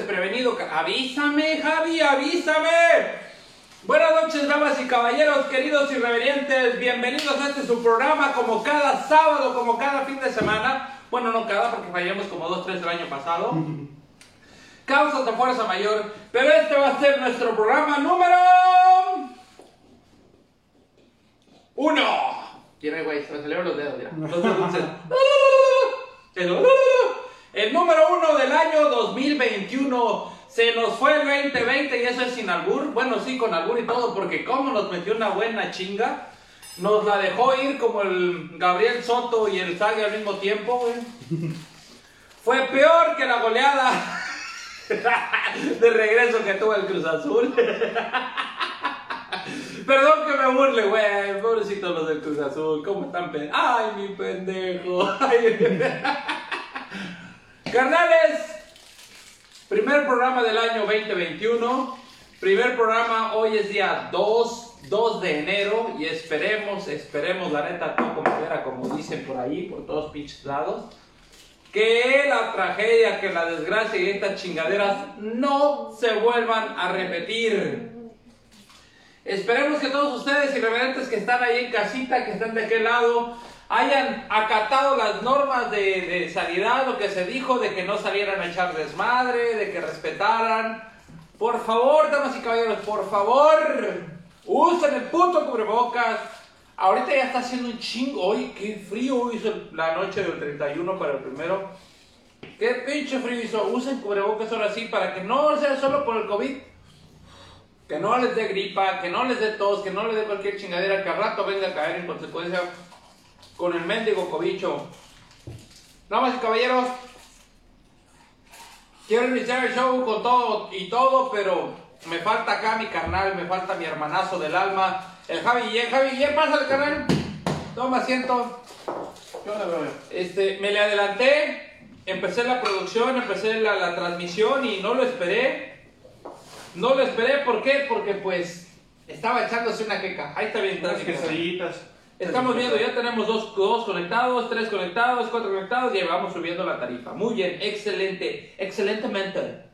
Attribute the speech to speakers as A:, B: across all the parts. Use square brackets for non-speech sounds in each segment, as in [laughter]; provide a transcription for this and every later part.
A: desprevenido. Avísame, Javi, avísame. Buenas noches, damas y caballeros, queridos y reverentes. Bienvenidos a este su programa, como cada sábado, como cada fin de semana. Bueno, no cada, porque fallamos como dos, tres el año pasado. [laughs] Causas de fuerza mayor. Pero este va a ser nuestro programa número. Uno. Tiene, güey, se me salieron los dedos, mira. Los dedos. [laughs] El, número uno del año 2021. Se nos fue el 2020 y eso es sin albur. Bueno, sí, con albur y todo, porque como nos metió una buena chinga. Nos la dejó ir como el Gabriel Soto y el Sague al mismo tiempo, güey. [laughs] Fue peor que la goleada [laughs] de regreso que tuvo el Cruz Azul. [laughs] Perdón que me burle, güey. Pobrecitos los del Cruz Azul. ¿Cómo están? pen- Ay, mi pendejo. Ay. Carnales, primer programa del año 2021. Primer programa, hoy es día 2, 2 de enero. Y esperemos, esperemos, la neta, todo como quiera, como dicen por ahí, por todos pinches lados. Que la tragedia, que la desgracia y estas chingaderas no se vuelvan a repetir. Esperemos que todos ustedes irreverentes que están ahí en casita, que están de aquel lado, hayan acatado las normas de, de sanidad, lo que se dijo, de que no salieran a echar desmadre, de que respetaran. Por favor, damas y caballeros, por favor, usen el puto cubrebocas. Ahorita ya está haciendo un chingo. Hoy, qué frío hizo la noche del 31 para el primero. Qué pinche frío hizo. Usen cubrebocas ahora sí para que no sea solo por el COVID. Que no les dé gripa, que no les dé tos, que no les dé cualquier chingadera, que al rato venga a caer en consecuencia con el mendigo cobicho. Damas y caballeros, quiero iniciar el show con todo y todo, pero me falta acá mi carnal, me falta mi hermanazo del alma, el Javi Guillén. Javi Guillén, pásale, carnal. Toma asiento. Este, me le adelanté, empecé la producción, empecé la, la transmisión y no lo esperé. No lo esperé, ¿por qué? Porque pues estaba echándose una queca. Ahí está bien,
B: Unas quesadillitas.
A: Estamos viendo, ya tenemos dos, dos conectados, tres conectados, cuatro conectados y vamos subiendo la tarifa. Muy bien, excelente, excelentemente.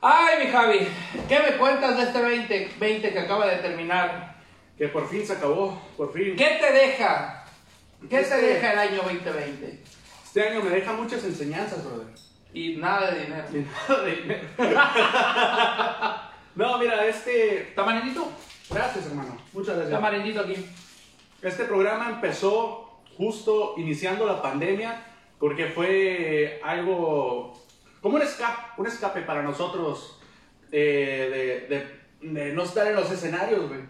A: Ay, mi Javi, ¿qué me cuentas de este 2020 que acaba de terminar?
B: Que por fin se acabó, por fin.
A: ¿Qué te deja? ¿Qué te deja el año 2020?
B: Este año me deja muchas enseñanzas, brother.
A: Y nada de dinero.
B: Ni nada de dinero. [laughs] no, mira, este...
A: ¿Está?
B: Gracias, hermano. Muchas gracias.
A: marinito aquí.
B: Este programa empezó justo iniciando la pandemia porque fue algo como un escape, un escape para nosotros eh, de, de- de no estar en los escenarios, güey.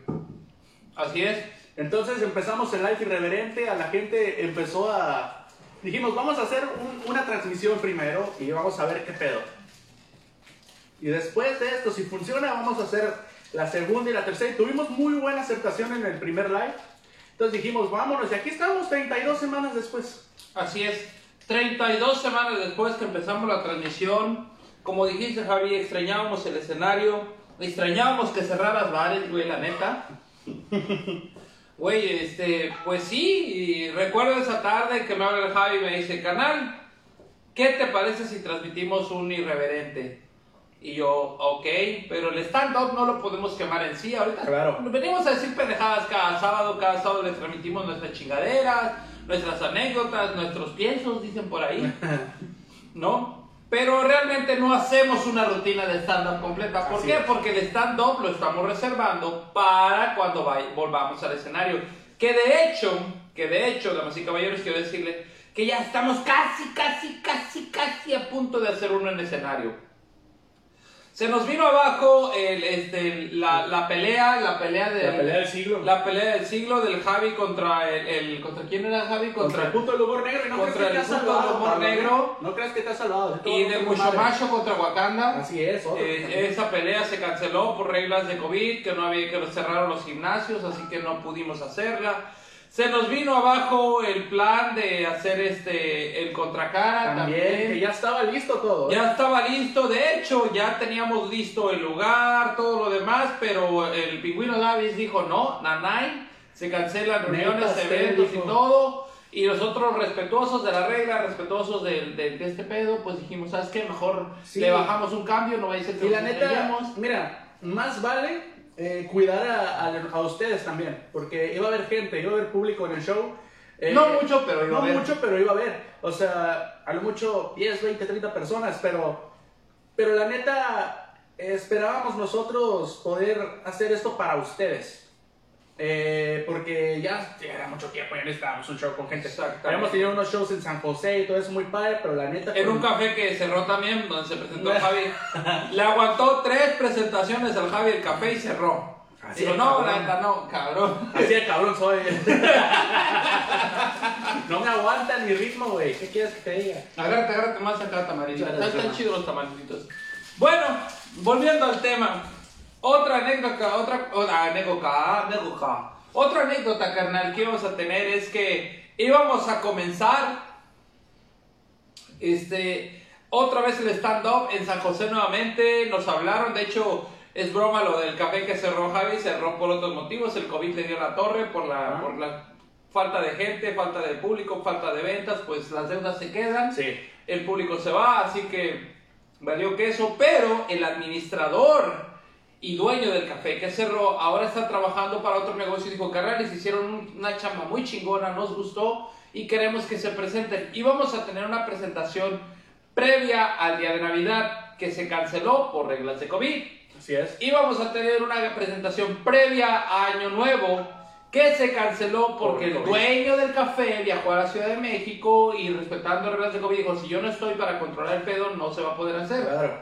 A: Así es.
B: Entonces empezamos el live irreverente, a la gente empezó a... Dijimos, vamos a hacer un- una transmisión primero y vamos a ver qué pedo. Y después de esto, si funciona, vamos a hacer la segunda y la tercera. Y tuvimos muy buena aceptación en el primer live. Entonces dijimos, vámonos. Y aquí estamos 32 semanas después.
A: Así es. 32 semanas después que empezamos la transmisión, como dijiste Javi, extrañábamos el escenario, extrañábamos que cerraras bares, güey, la neta. Güey, este, pues sí, y recuerdo esa tarde que me habla el Javi y me dice, canal, ¿qué te parece si transmitimos un irreverente? Y yo, ok, pero el stand-up no lo podemos quemar en sí ahorita.
B: Claro.
A: Venimos a decir pendejadas cada sábado, cada sábado les transmitimos nuestras chingaderas, nuestras anécdotas, nuestros piensos, dicen por ahí. [laughs] ¿No? Pero realmente no hacemos una rutina de stand-up completa. ¿Por
B: Así
A: qué?
B: es.
A: Porque el stand-up lo estamos reservando para cuando vay- volvamos al escenario. Que de hecho, que de hecho, damas y caballeros, quiero decirles que ya estamos casi, casi, casi, casi a punto de hacer uno en escenario. Se nos vino abajo el, este, la, la pelea, la pelea de
B: La pelea del siglo.
A: la pelea del siglo del Javi contra el, el- contra quién era Javi
B: Contra el puto del humor negro. No
A: contra el puto del humor negro.
B: No creas que te ha salvado. te
A: y de macho contra Wakanda.
B: Así es, otro.
A: Eh, esa pelea se canceló por reglas de COVID, que no había que cerraron los gimnasios, así que no pudimos hacerla. Se nos vino abajo el plan de hacer este el contracara
B: también,
A: también.
B: que ya estaba listo todo. ¿eh?
A: Ya estaba listo, de hecho, ya teníamos listo el lugar, todo lo demás, pero el pingüino Davis dijo no, nanay, se cancelan reuniones, eventos y todo. Y nosotros, respetuosos de la regla, respetuosos de, de- de este pedo, pues dijimos, ¿sabes qué? Mejor
B: Sí.
A: le bajamos un cambio, no vaya a ser que
B: Y la neta,
A: estrellemos".
B: mira, más vale eh, cuidar a, a- a ustedes también, porque iba a haber gente, iba a haber público en el show. eh,
A: No mucho, pero iba
B: no
A: a haber.
B: mucho, pero iba a haber. O sea, a lo mucho 10, 20, 30 personas, pero, pero la neta, esperábamos nosotros poder hacer esto para ustedes. Eh, porque ya, ya era mucho tiempo, ya necesitábamos un show con gente. Habíamos tenido unos shows en San José y todo eso muy padre, pero la neta...
A: En
B: con-
A: un café que cerró también, donde se presentó Javi. [laughs] Le aguantó tres presentaciones al Javi el café y cerró.
B: Así
A: Digo, no, la neta, no, cabrón.
B: Así de cabrón soy. [laughs] no me aguantan mi ritmo, güey. ¿Qué quieres que te diga?
A: Agárrate, agárrate más acá, tamarito.
B: Claro,
A: Están, chidos los tamaritos. Bueno, volviendo al tema. Otra anécdota, otra, otra anécdota, anécdota. Otra anécdota, carnal, que íbamos a tener es que íbamos a comenzar este, otra vez el stand-up en San José nuevamente. Nos hablaron, de hecho, es broma lo del café que cerró Javi, cerró por otros motivos. El COVID le dio la torre por la,
B: Ah.
A: por la falta de gente, falta de público, falta de ventas, pues las deudas se quedan
B: Sí.
A: el público se va, así que valió queso, pero el administrador y dueño del café que cerró ahora está trabajando para otro negocio y dijo, carnales, hicieron un- una chamba muy chingona, nos gustó y queremos que se presenten. Y vamos a tener una presentación previa al día de Navidad que se canceló por reglas de COVID.
B: Así es.
A: Y vamos a tener una presentación previa a Año Nuevo que se canceló porque el
B: Por COVID.
A: dueño del café viajó a la Ciudad de México y respetando reglas de COVID dijo, si yo no estoy para controlar el pedo, no se va a poder hacer.
B: Claro.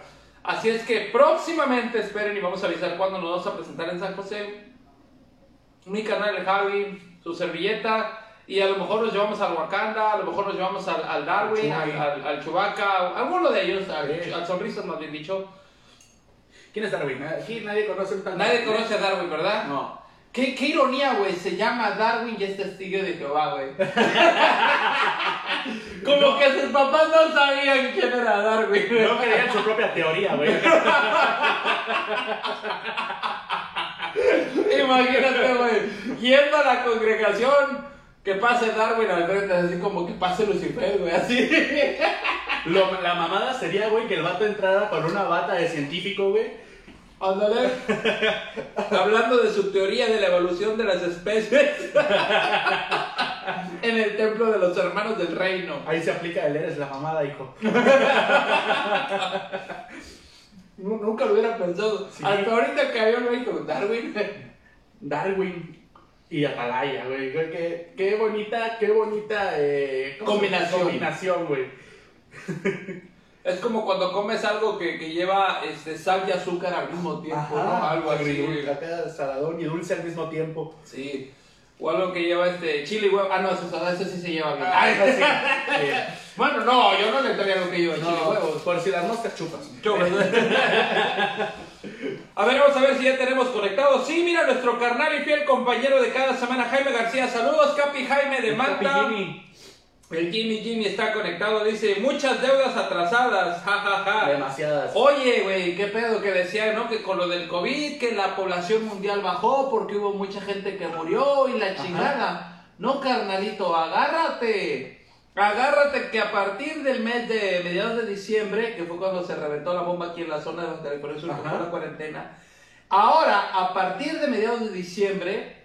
A: Así es que próximamente esperen y vamos a avisar cuándo nos vamos a presentar en San José. Mi canal el Javi, su servilleta. Y a lo mejor nos llevamos al Wakanda, a lo mejor nos llevamos al, al Darwin, al, al, al Chewbacca, alguno de ellos, al, al Sonrisas más bien dicho.
B: ¿Quién es Darwin? Aquí nadie conoce tal
A: Nadie conoce a Darwin, ¿verdad?
B: No.
A: ¿Qué, qué ironía, güey. Se llama Darwin y es testigo de Jehová, güey. [laughs] Como que sus papás no sabían quién era Darwin.
B: No creían su propia teoría, güey. [laughs]
A: Imagínate, güey. Yendo a la congregación, que pase Darwin al frente, así como que pase Lucifer, güey, así.
B: Lo- la mamada sería, güey, que el vato entrara con una bata de científico, güey.
A: Ándale. [laughs] Hablando de su teoría de la evolución de las especies. [laughs] en el templo de los hermanos del reino.
B: Ahí se aplica el eres la mamada, hijo. [laughs]
A: Nu- Nunca lo hubiera pensado.
B: Sí.
A: Hasta ahorita cayó el México. Darwin.
B: Darwin y Atalaya, güey. Qué, qué, bonita, qué bonita eh.
A: Combinación.
B: Combinación, güey.
A: Es como cuando comes algo que, que lleva este, sal y azúcar al mismo tiempo, ¿no? Algo así.
B: acá saladón y dulce al mismo tiempo.
A: Sí. O algo que lleva este chile y huevo. Ah, no, eso, eso sí se lleva bien.
B: Ah, eso sí. [laughs] Sí.
A: Bueno, no, yo no le entraría algo que lleva chile y
B: No,
A: huevos.
B: por si las moscas chupas.
A: Chubas. A ver, vamos a ver si ya tenemos conectados. Sí, mira, nuestro carnal y fiel compañero de cada semana, Jaime García. Saludos, Capi Jaime de
B: El Capi
A: Manta.
B: Jimmy.
A: El Jimmy Jimmy está conectado, dice, muchas deudas atrasadas, jajaja.
B: Demasiadas.
A: Oye, güey, qué pedo que decía, ¿no? Que con lo del COVID, que la población mundial bajó porque hubo mucha gente que murió y la chingada. No, carnalito, agárrate. Agárrate que a partir del mes de mediados de diciembre, que fue cuando se reventó la bomba aquí en la zona de
B: Ajá.
A: fue la cuarentena. Ahora, a partir de mediados de diciembre,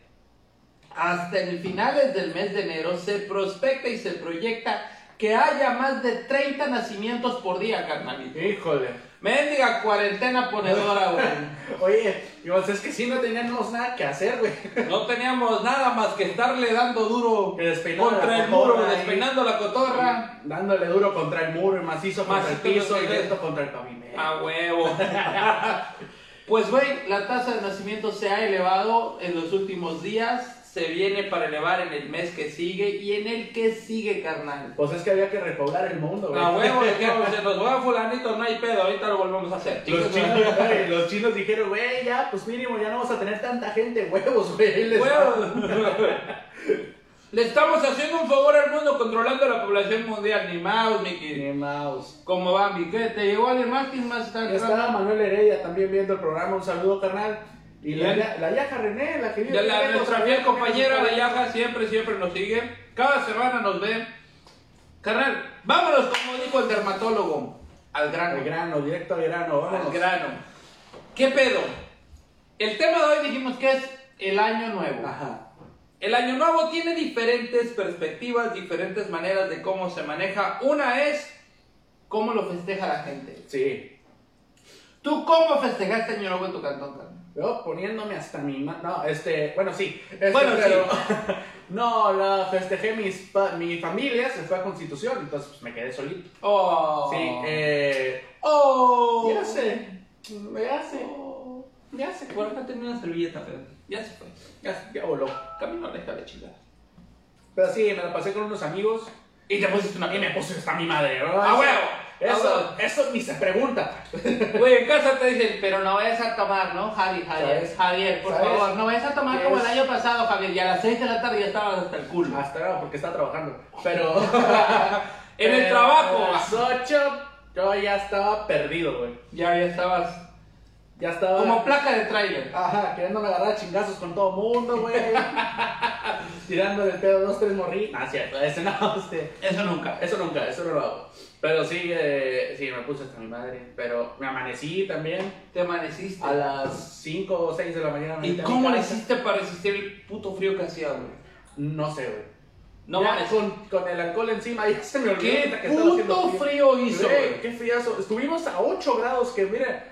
A: hasta el finales del mes de enero se prospecta y se proyecta que haya más de 30 nacimientos por día, carnalito.
B: Híjole.
A: Mendiga cuarentena ponedora, güey. [laughs]
B: Oye, y es que sí no teníamos nada que hacer, güey.
A: No teníamos nada más que estarle dando duro contra el muro,
B: cotorra
A: despeinando la cotorra.
B: Dándole duro contra el muro, y macizo contra el piso y
A: el-
B: lento contra el pavimento.
A: A huevo. [laughs] Pues, güey, la tasa de nacimiento se ha elevado en los últimos días. Se viene para elevar en el mes que sigue y en el que sigue, carnal.
B: Pues es que había que repoblar el mundo, güey.
A: A huevo, se nos va fulanito, no hay pedo, ahorita lo volvemos a hacer.
B: Los chinos, güey, los chinos dijeron, güey, ya, pues mínimo, ya no vamos a tener tanta gente, huevos, güey. [laughs] les.
A: Huevos. Le estamos haciendo un favor al mundo controlando la población mundial. Ni mouse, Miki.
B: Ni mouse.
A: ¿Cómo va, mi? ¿Qué? ¿Te llegó alguien más? ¿Quién más está
B: Está? Manuel Heredia también viendo el programa, un saludo, carnal. Y la, Yaja René, la que vive
A: la, nuestra fiel compañera, la Yaja, siempre, siempre nos sigue. Cada semana nos ve. Carnal, vámonos, como dijo el dermatólogo, al grano.
B: Al grano, directo al grano,
A: Al
B: vámonos.
A: grano. ¿Qué pedo? El tema de hoy dijimos que es el año nuevo.
B: Ajá.
A: El año nuevo tiene diferentes perspectivas, diferentes maneras de cómo se maneja. Una es cómo lo festeja la gente.
B: Sí.
A: ¿Tú cómo festejaste año nuevo en tu cantón, carnal?
B: Yo poniéndome hasta mi ma- No, este, bueno, sí. Este,
A: Bueno,
B: pero- [laughs] no, la festejé mis pa- mi familia, se fue a Constitución, entonces pues me quedé solito.
A: Oh.
B: Sí, eh.
A: Oh.
B: Ya sé. Ya sé.
A: Oh.
B: Ya sé.
A: Por acá tenía una servilleta, pero ya se fue.
B: Ya, ya voló.
A: Camino deja de chingar.
B: Pero sí, me la pasé con unos amigos.
A: Y te pusiste una
B: Y me puse hasta mi madre. ¿no?
A: ¡A huevo!
B: Eso, eso ni se pregunta. [laughs]
A: Güey, en casa te dicen, pero no vayas a tomar, ¿no, Javi? Javier,
B: ¿Sabes?
A: Javier, por
B: ¿Sabes?
A: favor, no vayas a tomar
B: ¿Qué
A: como el año pasado, Javier. Y a las 6 de la tarde ya estabas hasta el culo.
B: Hasta ahora porque estaba trabajando. Pero. [laughs]
A: En el
B: Pero
A: trabajo.
B: A las 8 yo ya estaba perdido, güey.
A: Ya, ya estabas
B: Ya estaba.
A: como placa de tráiler.
B: Ajá, queriéndome agarrar chingazos con todo mundo, güey. [laughs] Tirando el pedo dos, tres morri. Ah, cierto, ese no, este.
A: Eso nunca.
B: Eso nunca, eso no lo hago. Pero sí, eh, sí, me puse hasta mi madre. Pero me amanecí también
A: Te amaneciste.
B: a las 5 o 6 de la mañana.
A: ¿Y cómo le hiciste para resistir el puto frío que hacía, güey?
B: No sé, güey.
A: No
B: Ya
A: mames.
B: con, con el alcohol encima, [laughs] ya se me olvidó
A: ¿Qué
B: que
A: puto frío hizo,
B: Güey, qué friazo. Estuvimos a 8 grados, que mira.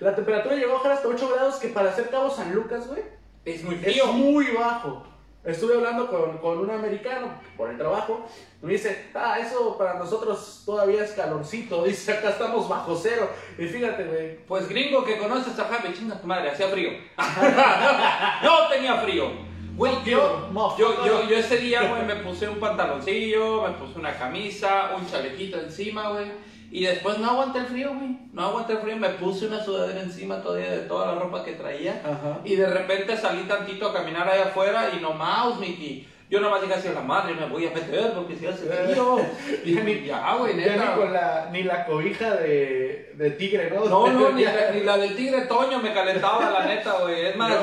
B: La temperatura llegó a bajar hasta 8 grados, que para hacer Cabo San Lucas, güey,
A: Es muy
B: es
A: frío.
B: muy bajo. Estuve hablando con, con un americano por el trabajo. Me dice, ah, eso para nosotros todavía es calorcito. [laughs] Dice, acá estamos bajo cero. Y fíjate, güey.
A: Pues gringo que conoces a Javi, chinga tu madre, hacía frío. [laughs] no tenía frío. Güey, yo, yo, yo, yo ese día, güey, [laughs] me puse un pantaloncillo, me puse una camisa, un chalequito encima, güey. Y después no aguanté el frío, güey. No aguanté el frío, me puse una sudadera encima todavía de toda la ropa que traía.
B: Ajá.
A: Y de repente salí tantito a caminar allá afuera y no más, Miki. Yo nomás dije así a la madre, me voy a meter porque si hace frío.
B: Ya ni- [laughs]
A: ya, güey,
B: Ya
A: neta.
B: ni, con la, ni la cobija de, de tigre, ¿no?
A: No, no, ni
B: Ya- [laughs]
A: la, ni la del tigre Toño me calentaba, la neta, güey. Es más,
B: Yo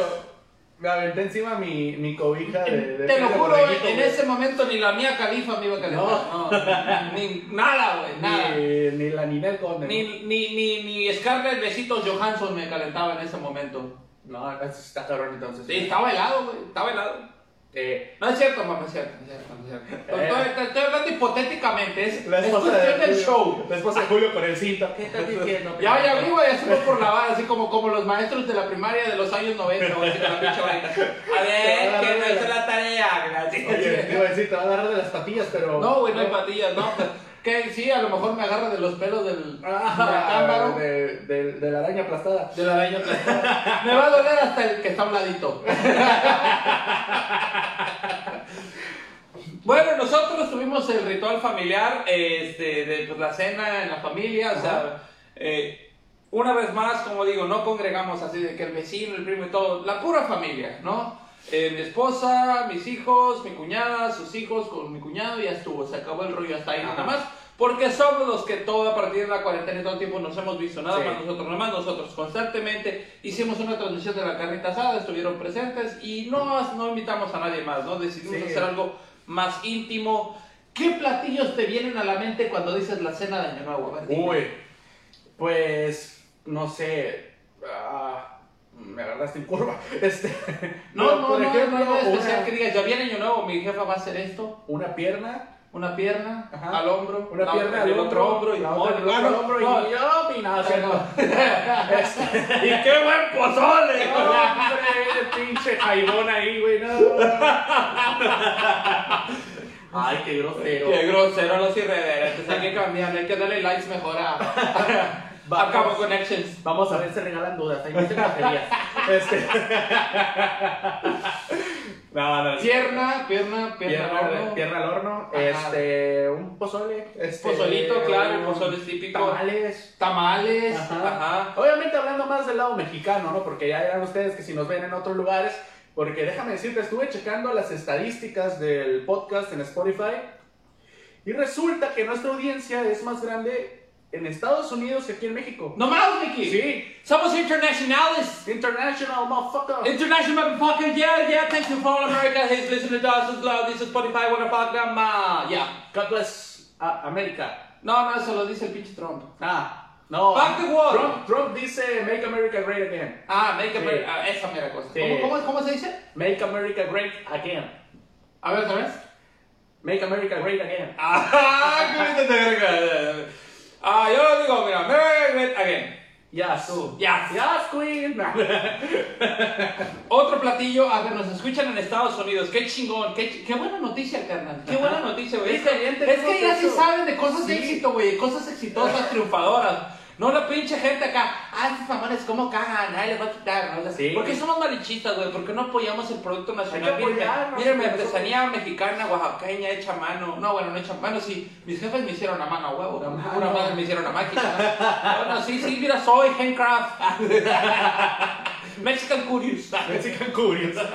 B: me aventé encima mi, mi cobija de, de
A: te lo juro,
B: borreguito,
A: en ese momento ni la mía califa me iba a calentar. No, ni, nada, güey, nada.
B: Ni, ni la Ninel Conde.
A: Ni, ni, ni, ni Scarlett Besitos Johansson me calentaba en ese momento.
B: No, está cabrón entonces.
A: Sí, estaba helado, güey, estaba helado.
B: Eh,
A: No es cierto, mamá, es cierto, es cierto, es cierto.
B: Eh.
A: Estoy, estoy hablando hipotéticamente, es,
B: la
A: es
B: esposa
A: cuestión
B: de
A: del show.
B: La esposa de Julio con el cinto. ¿Qué estás diciendo?
A: Ya, ya vi, güey, eso fue por la vara, así como, como los maestros de la primaria de los años 90, güey, así con la. A ver, que no hizo la tarea, gracias.
B: Oye, te iba a decir, te va a agarrar de las patillas, pero.
A: No, güey, no hay patillas, no. Que sí, a lo mejor me agarra de los pelos del, del
B: Ah,
A: cámbaro.
B: de, de, de la araña aplastada.
A: De la araña. Me va a doler hasta el que está a un ladito. [laughs] Bueno, nosotros tuvimos el ritual familiar este, de pues, la cena en la familia, o sea, eh, una vez más, como digo, no congregamos así de que el vecino, el primo y todo, la pura familia, ¿no? Eh, mi esposa, mis hijos, mi cuñada, sus hijos con mi cuñado y ya estuvo, se acabó el rollo hasta ahí nada más. Porque somos los que todo a partir de la cuarentena y todo el tiempo nos hemos visto, nada
B: Sí.
A: más nosotros, nada más nosotros constantemente hicimos una transmisión de la carnita asada, estuvieron presentes y no, no invitamos a nadie más, ¿no? Decidimos
B: Sí.
A: hacer algo más íntimo. ¿Qué platillos te vienen a la mente cuando dices la cena de Año Nuevo?
B: Uy, pues, no sé. Me agarraste en curva. [laughs] Este,
A: No, no,
B: por
A: no,
B: ejemplo,
A: no, no, especial
B: una,
A: que digas, ya viene Año Nuevo, mi jefa va a hacer esto.
B: una pierna
A: una pierna
B: Ajá.
A: al hombro,
B: Una
A: la
B: pierna al
A: el otro
B: hombro,
A: y
B: la otra el otro hombro y. [laughs] Este, [laughs]
A: ¡Y qué buen pozole!
B: No, hombre, pinche jaibón ahí, güey, no. Ay, qué grosero.
A: Qué grosero los irreverentes, hay que cambiar, hay que darle likes mejor a
B: Vamos.
A: Cabo Connections.
B: Vamos a ver si regalan dudas, ahí dicen baterías. [laughs] Este. [laughs] No, no,
A: Pierna, pierna, pierna,
B: Pierna,
A: al horno.
B: pierna al horno, este, un pozole, este,
A: Pozolito, claro, el pozole es típico.
B: Tamales.
A: Tamales,
B: Ajá.
A: ajá.
B: Obviamente hablando más del lado mexicano, ¿no? Porque ya eran ustedes que si nos ven en otros lugares, porque déjame decirte, estuve checando las estadísticas del podcast en Spotify y resulta que nuestra audiencia es más grande en Estados Unidos que aquí en México.
A: No más, Mickey.
B: Sí,
A: Somos internacionales.
B: international motherfucker.
A: International motherfucker, yeah, yeah, thanks to all America. He's listening to us as loud. This is Spotify, what the fuck, uh, yeah.
B: God bless uh, America.
A: No, no, eso lo dice el pinche Trump.
B: Ah, no.
A: Fuck the world.
B: Trump, Trump dice Make America Great Again.
A: Ah, make
B: Sí.
A: America, ah, esa mera cosa.
B: Sí.
A: ¿Cómo, cómo, cómo se dice?
B: Make America Great Again.
A: A ver, otra vez.
B: Make America Great Again.
A: Ah, qué te agrega. Ah, yo digo, mira, good again.
B: Yes.
A: Tú, yes.
B: Yes, Queen. [laughs]
A: Otro platillo, a ver, nos escuchan en Estados Unidos, qué chingón, qué, ch- qué buena noticia, carnal, qué buena noticia, güey. Es que, es que ya sí
B: eso.
A: saben de cosas de éxito, güey, cosas exitosas, triunfadoras. No la pinche gente acá, ah, estos mamones, ¿cómo cagan? Ay, les va a quitar, ¿no?
B: Sí.
A: ¿Por qué somos malichistas, güey? ¿Por qué no apoyamos el producto nacional? Mírenme,
B: nosotros.
A: artesanía mexicana, oaxaqueña, hecha a mano. No, bueno, no hecha a mano, sí. Mis jefes me hicieron a mano, a huevo. Una madre me hicieron a máquina. bueno, sí, sí, mira, soy handcraft. [laughs] Mexican Curious.
B: Mexican Curious. [laughs]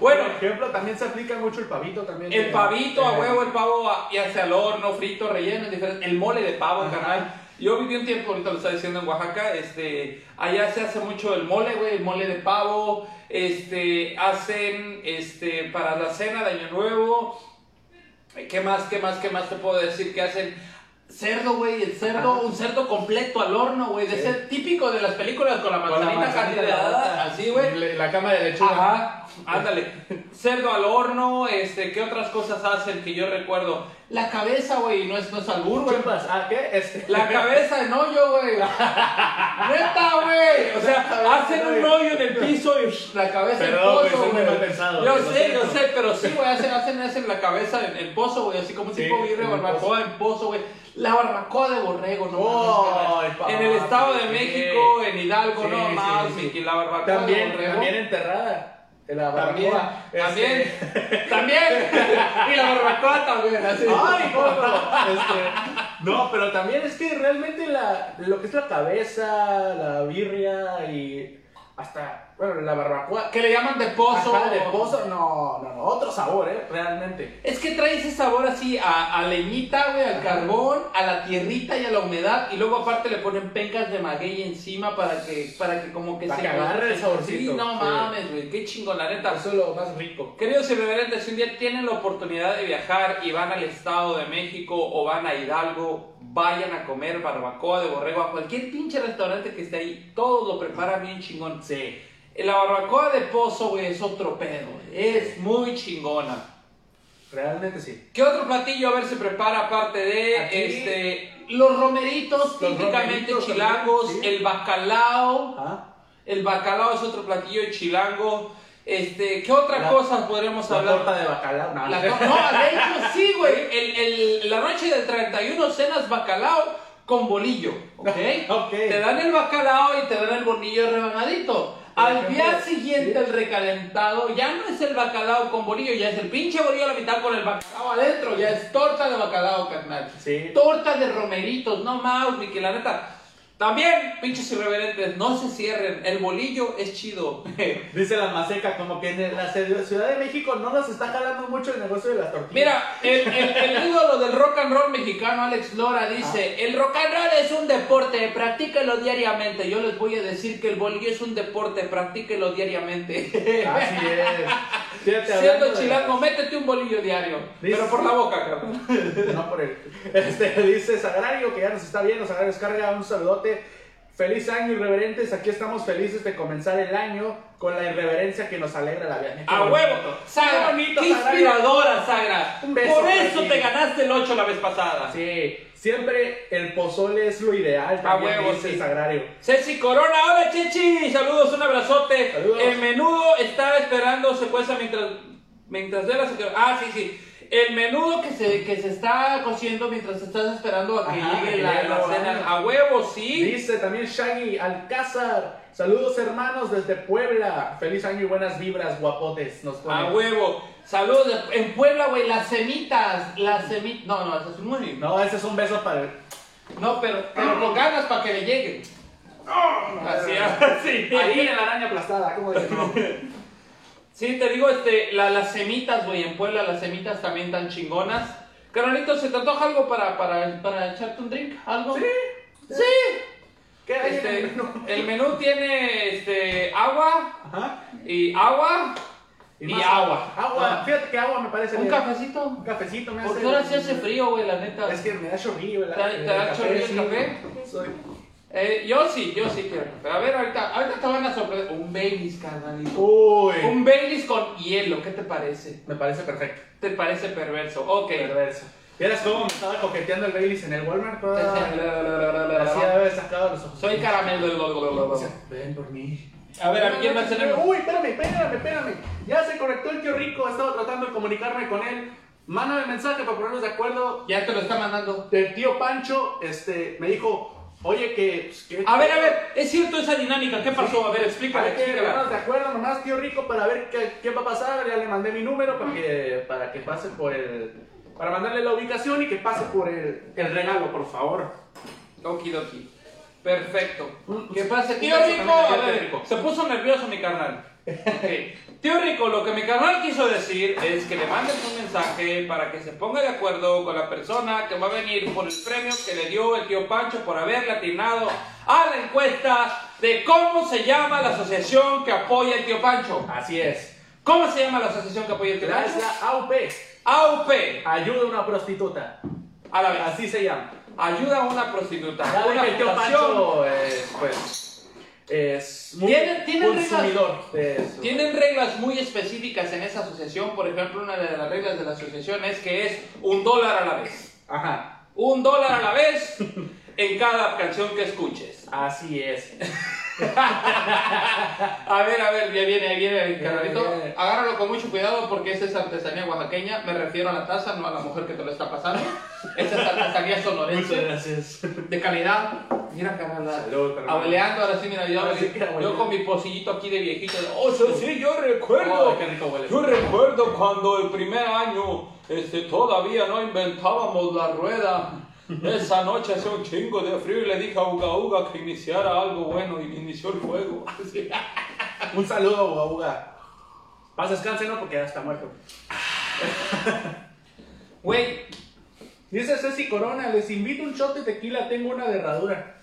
A: Bueno,
B: Por ejemplo, también se aplica mucho el pavito también.
A: el pavito a
B: Eh,
A: huevo, el pavo a- ya sea al horno, frito, relleno. El mole de pavo,
B: Ajá.
A: Yo viví un tiempo, ahorita lo estaba diciendo en Oaxaca, este, allá se hace mucho el mole, güey, el mole de pavo, este, hacen, este, para la cena de Año Nuevo, ¿qué más, qué más, qué más te puedo decir que hacen? Cerdo, güey, el cerdo, un cerdo completo al horno, güey, de
B: Sí.
A: ser típico de las películas con la
B: Con la
A: manzanita candidatada, así, güey.
B: Le- La cama de lechuga.
A: Ajá, ándale. Cerdo al horno, este, ¿qué otras cosas hacen que yo recuerdo? La cabeza, güey, no es, no es albur, güey.
B: Ah, ¿qué? Este.
A: La cabeza en hoyo, güey. Neta, güey. O sea, hacen
B: en
A: un
B: hoyo.
A: en el piso y la cabeza en
B: güey,
A: pozo, güey. Yo
B: lo
A: sé, yo sé, pero sí, güey, hacen, hacen, hacen la cabeza en el pozo, güey, así como un
B: Sí,
A: tipo
B: el
A: barbacoa en pozo, güey. La barbacoa de borrego, no
B: Oh,
A: mames,
B: ay.
A: En el Estado de. México, en Hidalgo,
B: Sí,
A: no más,
B: sí.
A: La barbacoa
B: También,
A: de borrego.
B: también enterrada. En la
A: También,
B: barbacoa. Este-
A: también, [laughs] también, y la barbacoa también, así.
B: Ay, no, no, este, no, pero también es que realmente la, lo que es la cabeza, la birria y hasta, bueno, la barbacoa.
A: Que le llaman de pozo.
B: Ajá, de pozo, no, no, no, otro sabor, ¿eh? Realmente.
A: Es que trae ese sabor así a, a leñita, güey, al carbón, a la tierrita y a la humedad. Y luego aparte le ponen pencas de maguey encima para que, para que como que
B: Para
A: se...
B: que agarre el saborcito.
A: Sí, no mames, güey, qué chingón, la neta.
B: Eso es lo más rico.
A: Queridos irreverentes, si un día tienen la oportunidad de viajar y van al Estado de México o van a Hidalgo, vayan a comer barbacoa de borrego a cualquier pinche restaurante que esté ahí. Todos lo preparan bien chingón.
B: Sí.
A: La barbacoa de pozo, güey, es otro pedo. Es muy chingona.
B: Realmente sí.
A: ¿Qué otro platillo a ver se prepara aparte de
B: Aquí-
A: este los romeritos
B: Los
A: típicamente
B: romeritos
A: chilangos,
B: también, sí.
A: el bacalao,
B: Ah,
A: el bacalao es otro platillo de chilango. Este, ¿qué otra
B: La-
A: cosa podríamos
B: la
A: hablar?
B: torta de bacalao. No,
A: La de hecho sí, güey. El, el- la noche del 31 cenas bacalao con bolillo, ¿ok? [laughs]
B: Ok.
A: Te dan el bacalao y te dan el bolillo rebanadito. Al día siguiente el recalentado ya no es el bacalao con bolillo, ya es el pinche bolillo a la mitad con el bacalao adentro, ya es torta de bacalao, carnal.
B: Sí.
A: Torta de romeritos, no más, Miki, la neta. También, pinches irreverentes, no se cierren, el bolillo es chido. [laughs]
B: Dice la maseca, como que en la Ciudad de México no nos está jalando mucho el negocio de las tortillas.
A: Mira, el, el- el ídolo del rock and roll mexicano, Alex Lora, dice, el rock and roll es un deporte, practíquelo diariamente. Yo les voy a decir que el bolillo es un deporte, practíquelo diariamente. [laughs]
B: Así es.
A: Siendo chilango, métete un bolillo diario.
B: Dice-
A: Pero por la boca, cabrón. [laughs]
B: No por el. Este, dice Sagrario, que ya nos está viendo. Sagrario descarga un saludote. Feliz año, irreverentes. Aquí estamos felices de comenzar el año con la irreverencia que nos alegra la vida.
A: A huevo, Sagra,
B: Qué bonito,
A: qué
B: Sagrario.
A: inspiradora, Sagra.
B: Un beso
A: Por eso
B: ti.
A: te ganaste el 8 la vez pasada.
B: Sí, siempre el pozole es lo ideal.
A: A huevo,
B: dice
A: sí.
B: el sagrario.
A: Ceci Corona, hola Chechi, saludos, un abrazote.
B: Saludos.
A: El menudo está esperando secuencia mientras mientras de la Ah, sí, sí. El menudo que se, que se está cociendo mientras estás esperando a que
B: Ajá,
A: llegue
B: que
A: la,
B: llegue
A: la
B: la
A: cena. A huevo, sí.
B: Dice también Shaggy Alcázar. Saludos hermanos desde Puebla. Feliz año y buenas vibras, guapotes. Nos pone.
A: A huevo. Saludos. de- En Puebla, güey, las semitas. Las semitas. No, no, esas son muy. No,
B: No, ese es un beso para el.
A: pero, pero con ganas para que le lleguen. Así, [laughs] así.
B: Ahí en la araña aplastada, ¿cómo dice? [laughs]
A: Sí, te digo, este, la- las semitas, güey, en Puebla las semitas también tan chingonas. Carolito, ¿se te antoja algo para, para, para echarte un drink? ¿Algo?
B: Sí.
A: Sí.
B: ¿Qué hay en
A: Este,
B: el menú?
A: el menú tiene este, agua
B: Ajá.
A: y agua y, agua.
B: Agua.
A: Ah.
B: Fíjate que agua me parece
A: ¿Un
B: bien.
A: cafecito?
B: Un cafecito me hace.
A: Porque ahora sí hace frío, güey, la neta.
B: Es que me da chorrillo. la-
A: ¿Te da- te da
B: el
A: chorrillo el
B: sí.
A: café?
B: Soy.
A: Eh, yo sí, yo sí quiero café. A ver, ahorita, ahorita te van a sorprender. Un Baileys, carnalito.
B: Uy.
A: Un Baileys con hielo, ¿qué te parece?
B: Me parece perfecto.
A: ¿Te parece perverso? Ok.
B: Perverso. ¿Vieras cómo me estaba coqueteando el Baileys en el Walmart? Así
A: Soy
B: haber sacado los ojos.
A: caramelo.
B: Ven por mí.
A: A ver, ¿a quién más tenemos?
B: Uy, espérame, espérame, espérame. Ya se conectó el tío Rico. Estaba tratando de comunicarme con él. Mándame mensaje para ponernos de acuerdo.
A: Ya te lo está mandando.
B: El tío Pancho este, me dijo, oye, que... pues, que-
A: A ver, a ver, es cierto esa dinámica. ¿Qué pasó? A ver,
B: Hay
A: explícale,
B: que
A: explícala.
B: de acuerdo nomás, tío Rico, para ver qué, qué va a pasar. Ya le mandé mi número para que, para que pase por el... Para mandarle la ubicación y que pase por el, el regalo, por favor.
A: Okidoki. Perfecto.
B: Mm,
A: ¿Qué pasa? Tío Rico, a ver, se puso nervioso mi carnal. Ok. Tío Rico, lo que mi carnal quiso decir es que le mandes un mensaje para que se ponga de acuerdo con la persona que va a venir por el premio que le dio el tío Pancho por haberle atinado a la encuesta de cómo se llama la asociación que apoya el tío Pancho.
B: Así es.
A: ¿Cómo se llama la asociación que apoya el tío
B: Es
A: Pancho?
B: la AUP.
A: AUP.
B: Ayuda a una prostituta.
A: A la vez.
B: Así se llama.
A: Ayuda a una prostituta.
B: Ven
A: Una
B: que el tío. Pancho es, pues, es muy
A: Tienen- tienen
B: consumidor de eso.
A: Tienen reglas muy específicas en esa asociación. Por ejemplo, una de las reglas de la asociación es que es un dólar a la vez.
B: Ajá,
A: Un dólar a la vez en cada canción que escuches.
B: así es.
A: A ver, a ver, ya viene, ahí viene el
B: viene.
A: Agárralo con mucho cuidado porque esa es artesanía oaxaqueña. Me refiero a la taza, no a la mujer que te lo está pasando. Esa es artesanía
B: Muchas
A: sonorense.
B: gracias.
A: De calidad. Mira, carnal. Abueleando, ahora sí, mira, yo,
B: sí
A: yo con mi pocillito aquí de viejito. Oh, sí, sí, yo recuerdo.
B: Oh, qué rico huele.
A: Yo recuerdo cuando el primer año este, todavía no inventábamos la rueda. Esa noche hacía un chingo de frío y le dije a Uga Uga que iniciara algo bueno y inició el fuego. Sí. [laughs]
B: Un saludo, Uga Uga. Paz descanse, ¿no? Porque ya está muerto. [laughs]
A: Güey,
B: Dice Ceci Corona, les invito un shot de tequila, tengo una derradura.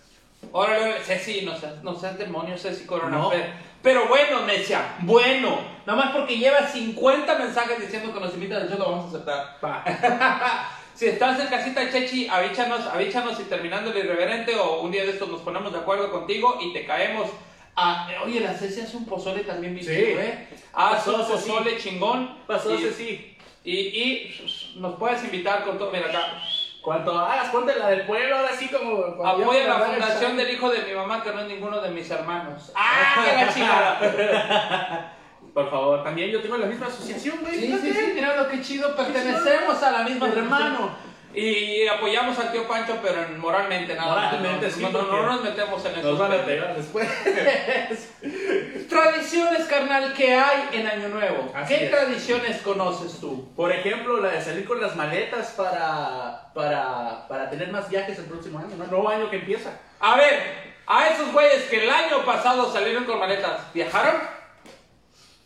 A: órale, Ceci, no seas, no seas demonio, Ceci Corona.
B: No.
A: Pero, pero bueno, Necia, bueno. Nada más porque lleva 50 mensajes diciendo que nos invitan al show, lo vamos a aceptar.
B: Pa. [laughs]
A: Si estás en casita Chechi, avíchanos, avíchanos y terminando el irreverente o un día de estos nos ponemos de acuerdo contigo y te caemos. a- oye, la Ceci hace un pozole también bien
B: Sí.
A: ¿eh? Hace un pozole chingón.
B: Pasó,
A: y,
B: Ceci.
A: Y, y nos puedes invitar con todo. Mira acá.
B: Cuanto hagas, ponte la del pueblo, ahora sí como...
A: Apoya
B: ya
A: la fundación del hijo de mi mamá, que no es ninguno de mis hermanos. ¡Ah, [laughs] qué la chingada! [laughs]
B: Por favor, también yo tengo la misma asociación, güey.
A: Sí, sí, sí, mira lo que chido, pertenecemos a la misma hermano. Y apoyamos al tío Pancho, pero en- moralmente nada
B: Moralmente,
A: no,
B: sí,
A: no, no, nos metemos en eso.
B: Nos van a pegar después. [laughs]
A: Tradiciones, carnal, que hay en Año Nuevo.
B: Así
A: ¿Qué
B: es.
A: tradiciones conoces tú?
B: Por ejemplo, la de salir con las maletas para, para, para tener más viajes el próximo año, ¿no? Nuevo año que empieza.
A: A ver, a esos güeyes que el año pasado salieron con maletas, ¿viajaron?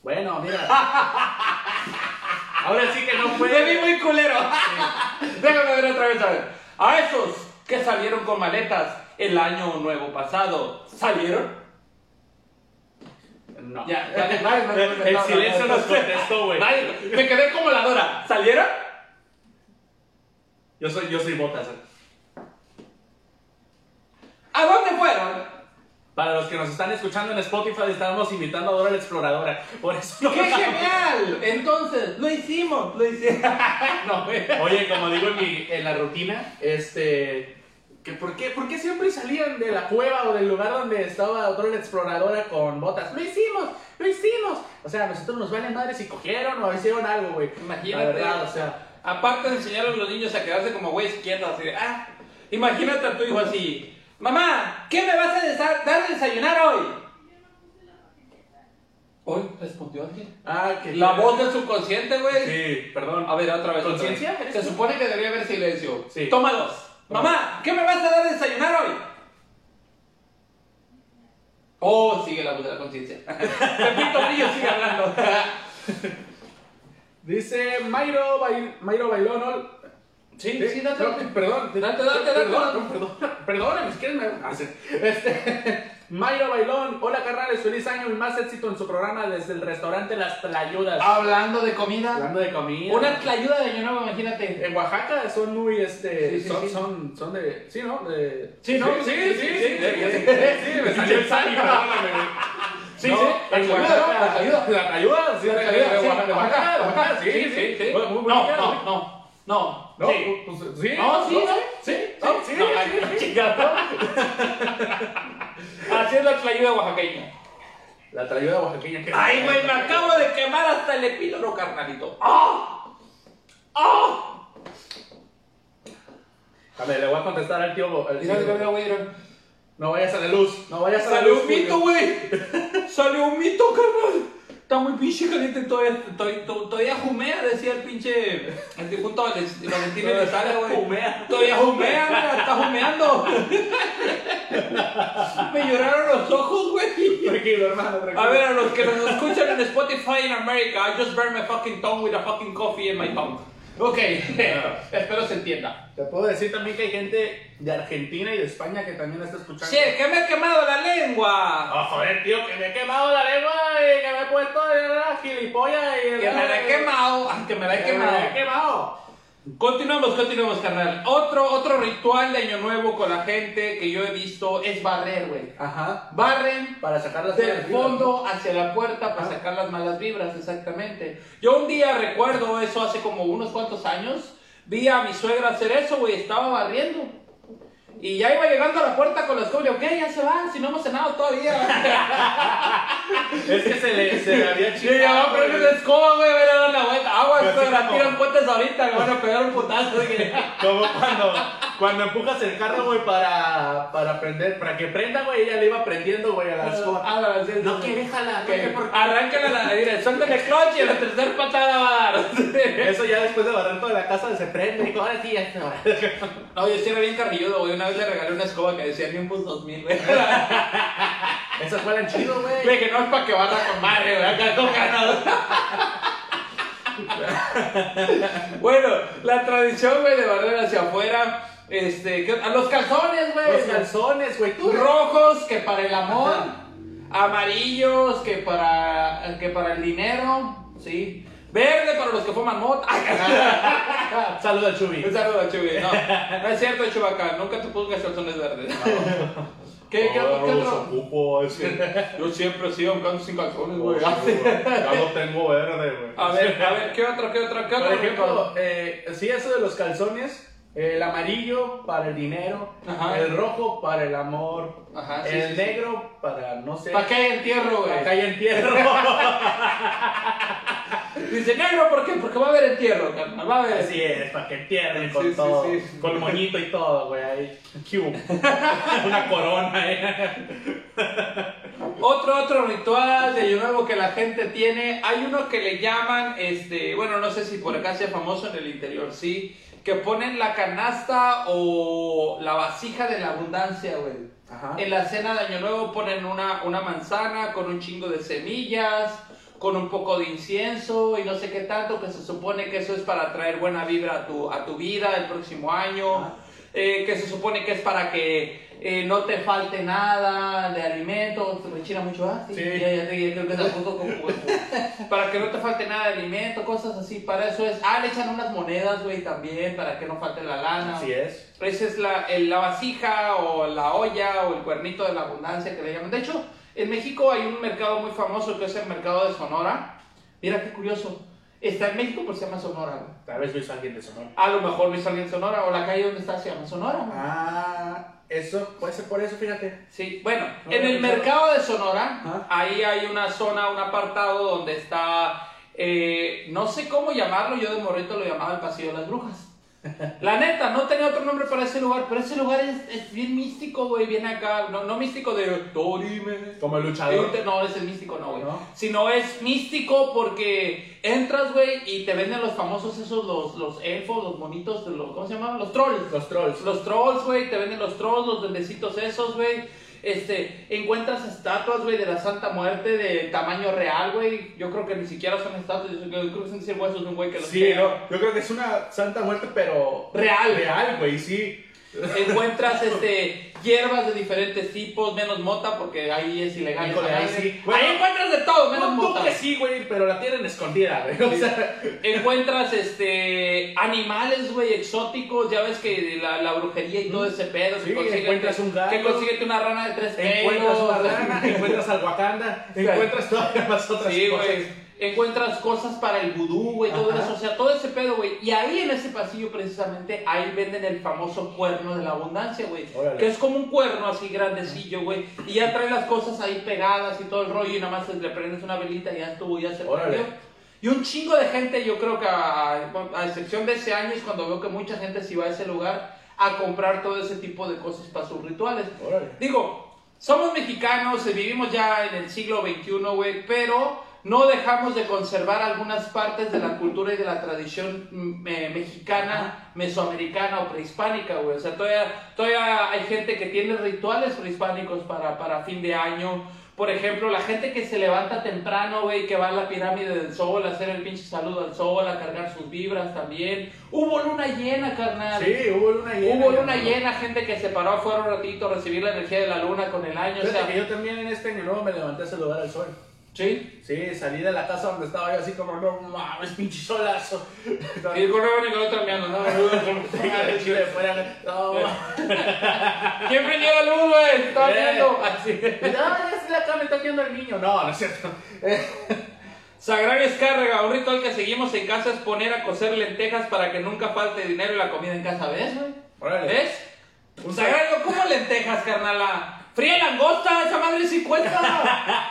B: Bueno, mira. Ahora sí que no fue.
A: Te vi muy culero. Déjame ver otra vez, a ver. A esos que salieron con maletas el año nuevo pasado, ¿salieron?
B: No.
A: Ya, ya, ya,
B: El silencio nos contestó, güey.
A: Me quedé como la Dora. ¿Salieron?
B: Yo soy, yo soy botas.
A: ¿A dónde fueron?
B: Para los que nos están escuchando en Spotify, estábamos invitando a Dora la Exploradora. Por eso no
A: ¡Qué genial! Entonces, lo hicimos, lo hicimos. [laughs] no.
B: Oye, como digo en, mi- en la rutina, este. Que por, qué, ¿Por qué siempre salían de la cueva o del lugar donde estaba Dora la Exploradora con botas? ¡Lo hicimos! ¡Lo hicimos! O sea, a nosotros nos valen madre si cogieron o hicieron algo, güey.
A: Imagínate.
B: La verdad, o sea.
A: Aparte de enseñar a los niños a quedarse como güeyes quietos, así de, ah, imagínate a tu hijo así, mamá, ¿qué me vas a dar de desayunar hoy? Hoy respondió alguien.
B: Ah, que.
A: La voz del subconsciente, güey.
B: Sí, perdón.
A: A ver, otra vez.
B: ¿Conciencia? ¿Eres
A: Se supone que debería haber silencio.
B: Sí.
A: Toma dos. Mamá, ¿qué me vas a dar de desayunar hoy? Oh, sigue la voz de la conciencia. [laughs] Pepito Grillo sigue hablando. [laughs]
B: Dice Mayro, Bail- Mayro Bailón. ¿No?
A: Sí, sí, date,
B: no,
A: date.
B: Perdón,
A: Date, date, date,
B: Perdón, perdón, perdóname, si quieres me haces. Este, [laughs] Mayro Bailón, hola carnales, feliz año y más éxito en su programa desde el restaurante Las Tlayudas.
A: Hablando de comida.
B: Hablando de comida.
A: Una tlayuda de año nuevo, imagínate.
B: En Oaxaca son muy, este,
A: Sí, sí,
B: son,
A: sí.
B: son, son de, sí, ¿no? De,
A: Sí, ¿no?
B: Sí, sí,
A: Sí,
B: sí,
A: sí,
B: sí,
A: sí,
B: sí,
A: sí.
B: sí, me salió el.
A: Sí,
B: No,
A: sí,
B: en
A: la tlayuda,
B: Oaxaca,
A: ¿no? La tlayuda.
B: La tlayuda, sí, la tlayuda,
A: de
B: sí,
A: Oaxaca,
B: de Oaxaca, de Oaxaca, sí,
A: sí, sí, sí. No, no,
B: güey.
A: no, no.
B: No,
A: Sí.
B: pues, sí.
A: No, sí, ¿no?
B: Sí,
A: No,
B: sí,
A: no,
B: sí,
A: ay,
B: sí, sí.
A: chingado. Así es la tlayuda oaxaqueña.
B: La tlayuda oaxaqueña. que-
A: Ay, güey, me acabo de quemar hasta el epílogo, carnalito. ¡Ah! ¡Ah!
B: A ver, le voy a contestar al tío. al tío.
A: mira, mira, mira.
B: No vayas a la luz, no vayas a la
A: Salió
B: luz.
A: un mito, güey. Salió un mito, carnal. Está muy pinche caliente todavía, todavía, todavía jumea, decía el pinche, el difunto Valentín Elizalde, güey.
B: Jumea.
A: Todavía jumea, mira, está jumeando. Me lloraron los ojos, güey.
B: Tranquilo, hermano, tranquilo.
A: A ver, a los que nos escuchan en Spotify en América, I just burned my fucking tongue with a fucking coffee in my tongue. Ok, [laughs] espero se entienda.
B: Te puedo decir también que hay gente de Argentina y de España que también está escuchando.
A: Sí, que me he quemado la lengua.
B: Oh, joder, tío, que me he quemado la lengua y que me he puesto de la gilipollas y...
A: Que me la he quemado, ah, que me la he
B: Que me la he
A: quemado. Continuamos, continuamos, carnal. Otro, otro ritual de Año Nuevo con la gente que yo he visto es barrer, güey.
B: Ajá.
A: Barren
B: Para sacar las
A: del
B: malas vibras,
A: fondo hacia la puerta para sacar las malas vibras, exactamente. Yo un día recuerdo eso hace como unos cuantos años. Vi a mi suegra hacer eso, güey, estaba barriendo. Y ya iba llegando a la puerta con la escoba y ¿qué? Ya se va, si no hemos cenado todavía. [laughs]
B: Es que se le, se le había
A: Sí, ya va a poner la escoba, güey, voy a dar la vuelta. Agua, suegra,
B: como-
A: tiran puentes ahorita, le van a pegar un putazo. [laughs]
B: Como cuando, cuando empujas el carro, güey, para, para prender, para que prenda, güey, ella le iba prendiendo, güey, a la escoba.
A: Ah, no, sí, sí,
B: No,
A: sí.
B: que déjala, no,
A: Que
B: por-
A: arráncale la dirección del clutch y la tercera patada va a dar.
B: Eso ya después de barrer toda la casa se prende y ahora sí, ya se va.
A: No, yo sí era bien carrilludo, güey. Una vez le regalé una escoba que decía Nimbus 2000, güey. [laughs]
B: Esas fueran chido, güey.
A: Güey, que no es para que barra con madre, güey. Acá con ganas. [laughs] bueno, la tradición, güey, de barrer hacia afuera. Este, ¿qué- a los calzones, güey.
B: Los calzones, güey, tú.
A: Rojos, que para el amor.
B: Ajá.
A: Amarillos, que para, que para el dinero. Sí. Verde para los que fuman mota. [laughs]
B: Saludos al Chubi.
A: Un saludo a Chubi. No, no es cierto, Chubaca. Nunca te pongas calzones verdes. ¿Qué, qué, otro- qué otro?
B: ocupo, es que [laughs]
A: Yo siempre he sido un canto sin calzones, güey.
B: ya lo tengo verde, güey.
A: A ver, a ver, ¿qué otro, qué otro, qué otro?
B: Por ejemplo, eh, sí, eso de los calzones, el amarillo para el dinero,
A: Ajá.
B: el rojo para el amor,
A: Ajá, sí,
B: el
A: sí, sí.
B: negro para, no sé,
A: ¿Para qué hay entierro,
B: para que
A: güey?
B: haya entierro. [laughs]
A: Dice negro, ¿por qué? Porque va a haber entierro, carnal. Va a haber.
B: Así es, para que entierren con todo, con moñito y todo, güey, ahí. ¿Qué hubo? [laughs] Una corona, eh. [laughs]
A: Otro, otro ritual de Año Nuevo que la gente tiene. Hay uno que le llaman, este, bueno, no sé si por acá sea famoso en el interior, sí. Que ponen la canasta o la vasija de la abundancia, güey.
B: Ajá.
A: En la cena de Año Nuevo ponen una, una manzana con un chingo de semillas, con un poco de incienso y no sé qué tanto, que se supone que eso es para traer buena vibra a tu, a tu vida el próximo año. eh, que se supone que es para que eh, no te falte nada de alimento, te rechina mucho, ¿ah?
B: Sí.
A: Ya, ya, te- ya creo que [laughs] Para que no te falte nada de alimento, cosas así, para eso es. Ah, le echan unas monedas, güey, también, para que no falte la lana.
B: Así es.
A: Esa es la, el- la vasija o la olla o el cuernito de la abundancia que le llaman. De hecho, en México hay un mercado muy famoso que es el mercado de Sonora. Mira qué curioso. Está en México, pero se llama Sonora.
B: Tal vez visto a alguien de Sonora.
A: A lo mejor viste a alguien en Sonora o la calle donde está se llama Sonora.
B: Ah, eso puede ser por eso, fíjate.
A: Sí, bueno,
B: No,
A: en el mercado de Sonora, ahí hay una zona, un apartado donde está, eh, no sé cómo llamarlo, yo de morrito lo llamaba el Pasillo de las Brujas. La neta, no tenía otro nombre para ese lugar, pero ese lugar es, es bien místico, güey, bien acá, no, no místico de Dorime.
B: Como el luchador.
A: No, es el místico, no, güey.
B: ¿No?
A: Sino es místico porque entras, güey, y te venden los famosos esos, los, los elfos, los monitos, de los, ¿cómo se llaman? Los trolls.
B: Los trolls.
A: Los trolls, güey, te venden los trolls, los duendecitos esos, güey. Este, encuentras estatuas, güey, de la Santa Muerte de tamaño real, güey. Yo creo que ni siquiera son estatuas, yo creo que son huesos de un güey que los
B: Sí, no, yo creo que es una santa muerte, pero.
A: Real.
B: Real, güey, sí.
A: Encuentras este hierbas de diferentes tipos, menos mota, porque ahí es ilegal.
B: Híjole, ahí sí. Bueno,
A: ahí encuentras de todo, menos
B: No, tú
A: mota.
B: que sí, güey, pero la tienen escondida, güey. O sea,
A: Encuentras este animales, güey, exóticos, ya ves que la, la brujería y todo ese pedo.
B: Sí,
A: que
B: encuentras un gallo.
A: Que consíguete una rana de tres pelos.
B: encuentras una rana, encuentras al Wakanda, [laughs] encuentras todavía más otras
A: Sí,
B: cosas.
A: güey. Encuentras cosas para el vudú, güey, todo
B: Ajá.
A: eso, o sea, todo ese pedo, güey. Y ahí en ese pasillo, precisamente, ahí venden el famoso cuerno de la abundancia, güey. Que es como un cuerno así grandecillo, güey. Y ya trae las cosas ahí pegadas y todo el rollo, y nada más le prendes una velita y ya estuvo, ya se prendió. Y un chingo de gente, yo creo que a, a excepción de ese año, es cuando veo que mucha gente se va a ese lugar a comprar todo ese tipo de cosas para sus rituales.
B: Órale.
A: Digo, somos mexicanos, eh, vivimos ya en el siglo XXI, güey, pero no dejamos de conservar algunas partes de la cultura y de la tradición mm, eh, mexicana, mesoamericana o prehispánica, güey. O sea, todavía, todavía hay gente que tiene rituales prehispánicos para, para fin de año. Por ejemplo, la gente que se levanta temprano, güey, que va a la pirámide del sol a hacer el pinche saludo al sol, a cargar sus vibras también. Hubo luna llena, carnal.
B: Sí, hubo luna llena.
A: Hubo luna llena, gente que se paró afuera un ratito a recibir la energía de la luna con el año. O
B: Fíjate
A: sea,
B: que yo también en este año nuevo me levanté a saludar al sol.
A: Sí.
B: Sí, salí de la casa donde estaba yo así como, no mames, pinche solazo.
A: Y correo ni con otro enviando, ¿no? [laughs]
B: De Chile fuera. No, [laughs]
A: ¿Quién prendió la luz, güey? Estaba
B: Eh.
A: viendo. Así. [laughs]
B: No, ya se la acá me está viendo el niño. No, no es cierto.
A: Sagrario Escárrega, un ritual que seguimos en casa es poner a cocer lentejas para que nunca falte dinero y la comida en casa. ¿Ves, güey? ¿Ves?
B: Un
A: Sagrario, ¿cómo lentejas, carnala? Fría langosta, esa madre sí cuesta.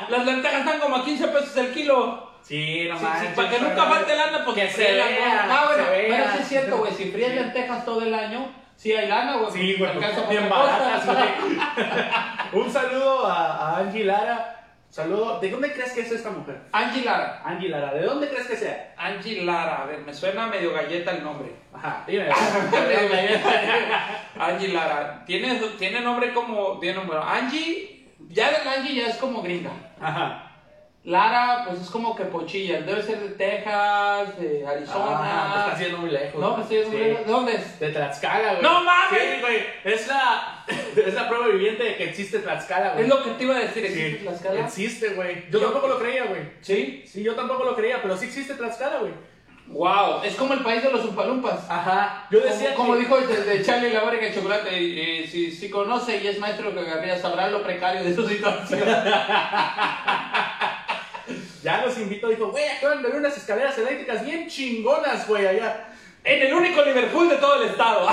A: [laughs] Las lentejas están como a 15 pesos el kilo.
B: Sí, no
A: Sí,
B: manches.
A: sí, para que nunca falte lana, pues
B: Que
A: fría
B: se vea,
A: Ah, bueno, pero sí es cierto, güey. Si frías lentejas todo el año, sí hay lana, güey.
B: Sí, güey, bien baratas. [laughs] Un saludo a, a Angie Lara. Saludo. ¿De dónde crees que es esta mujer?
A: Angie Lara.
B: Angie Lara, ¿de dónde crees que sea?
A: Angie Lara, a ver, me suena medio galleta el nombre.
B: Ajá, dime. [laughs] [laughs]
A: Angie Lara. Tiene, tiene nombre como. Tiene nombre. Angie, ya del Angie ya es como gringa.
B: Ajá.
A: Lara, pues es como que pochilla. Debe ser de Texas, de Arizona.
B: Ah, me está haciendo muy lejos.
A: No, pues sí,
B: Sí.
A: ¿de dónde es?
B: De Tlaxcala, güey.
A: ¡No mames!
B: Sí, güey. Es la, [laughs] es la prueba viviente de que existe Tlaxcala, güey.
A: Es lo que te iba a decir, ¿existe
B: Sí,
A: Tlaxcala?
B: Existe, güey. Yo
A: Yo-
B: tampoco lo creía, güey.
A: Sí.
B: Sí, yo tampoco lo creía, pero sí existe Tlaxcala, güey.
A: Wow, es como el país de los umpalumpas.
B: Ajá. Yo decía
A: como, como
B: que-
A: dijo el de, Charlie la fábrica de chocolate, eh, si, si conoce y es maestro geografía, sabrá lo precario de su situación. [laughs]
B: Ya nos invitó, dijo, güey, acaban de ver unas escaleras eléctricas bien chingonas, güey, allá.
A: en el único Liverpool de todo el estado. [laughs]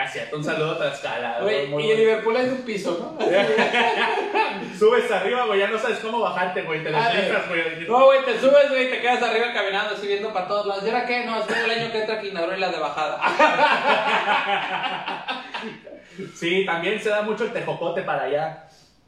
B: Ah, cierto, un saludo a Tlaxcala.
A: Güey,
B: muy
A: y el
B: bonito.
A: Liverpool es de un piso, ¿no? [laughs]
B: Subes arriba, güey, ya no sabes cómo bajarte, güey, te
A: Ah,
B: deslizas, güey.
A: No, güey, te subes, güey, y te quedas arriba caminando así viendo para todos lados. ¿Y ahora qué? No, espera el año que entra y la de bajada. [laughs]
B: Sí, también se da mucho el tejocote para allá.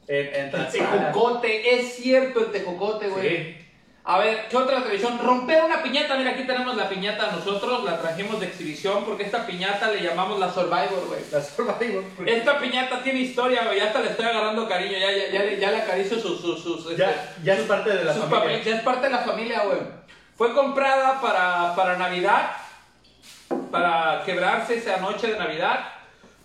B: En, en
A: El tejocote, es cierto el tejocote, güey.
B: Sí.
A: A ver, ¿qué otra tradición? Romper una piñata. Mira, aquí tenemos la piñata nosotros, la trajimos de exhibición porque esta piñata le llamamos la Survivor, güey.
B: La Survivor.
A: Esta piñata tiene historia, güey. Ya hasta le estoy agarrando cariño. Ya, ya, ya, le- ya le acaricio sus. sus, sus, este,
B: Ya, ya es parte de la familia.
A: Ya es parte de la familia, güey. Fue comprada para, para Navidad. para quebrarse esa noche de Navidad.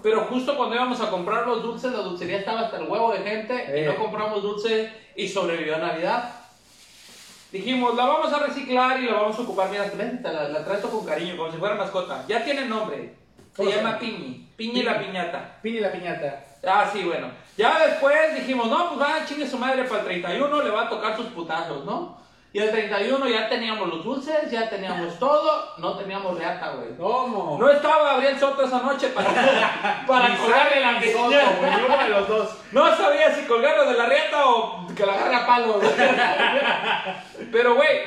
A: Pero justo cuando íbamos a comprar los dulces, la dulcería estaba hasta el huevo de gente y
B: Eh.
A: no compramos dulce y sobrevivió a Navidad. Dijimos, la vamos a reciclar y la vamos a ocupar. Mira, la, la trato con cariño, como si fuera mascota. Ya tiene nombre. Se
B: ¿Cómo se
A: llama? Piñi. Piñi la piñata.
B: Pini la piñata.
A: Ah, sí, bueno. Ya después dijimos, no, pues va, chingue su madre para el 31, le va a tocar sus putazos, ¿no? Y el 31 ya teníamos los dulces, ya teníamos todo, no teníamos reata, güey.
B: ¿Cómo?
A: No estaba Gabriel Soto esa noche para, [laughs] para colgarle la
B: Santi Soto, güey,
A: piñata.
B: ni uno de los dos.
A: No sabía si colgarlo de la riata o que la agarre a palo, güey. [laughs] Pero, güey,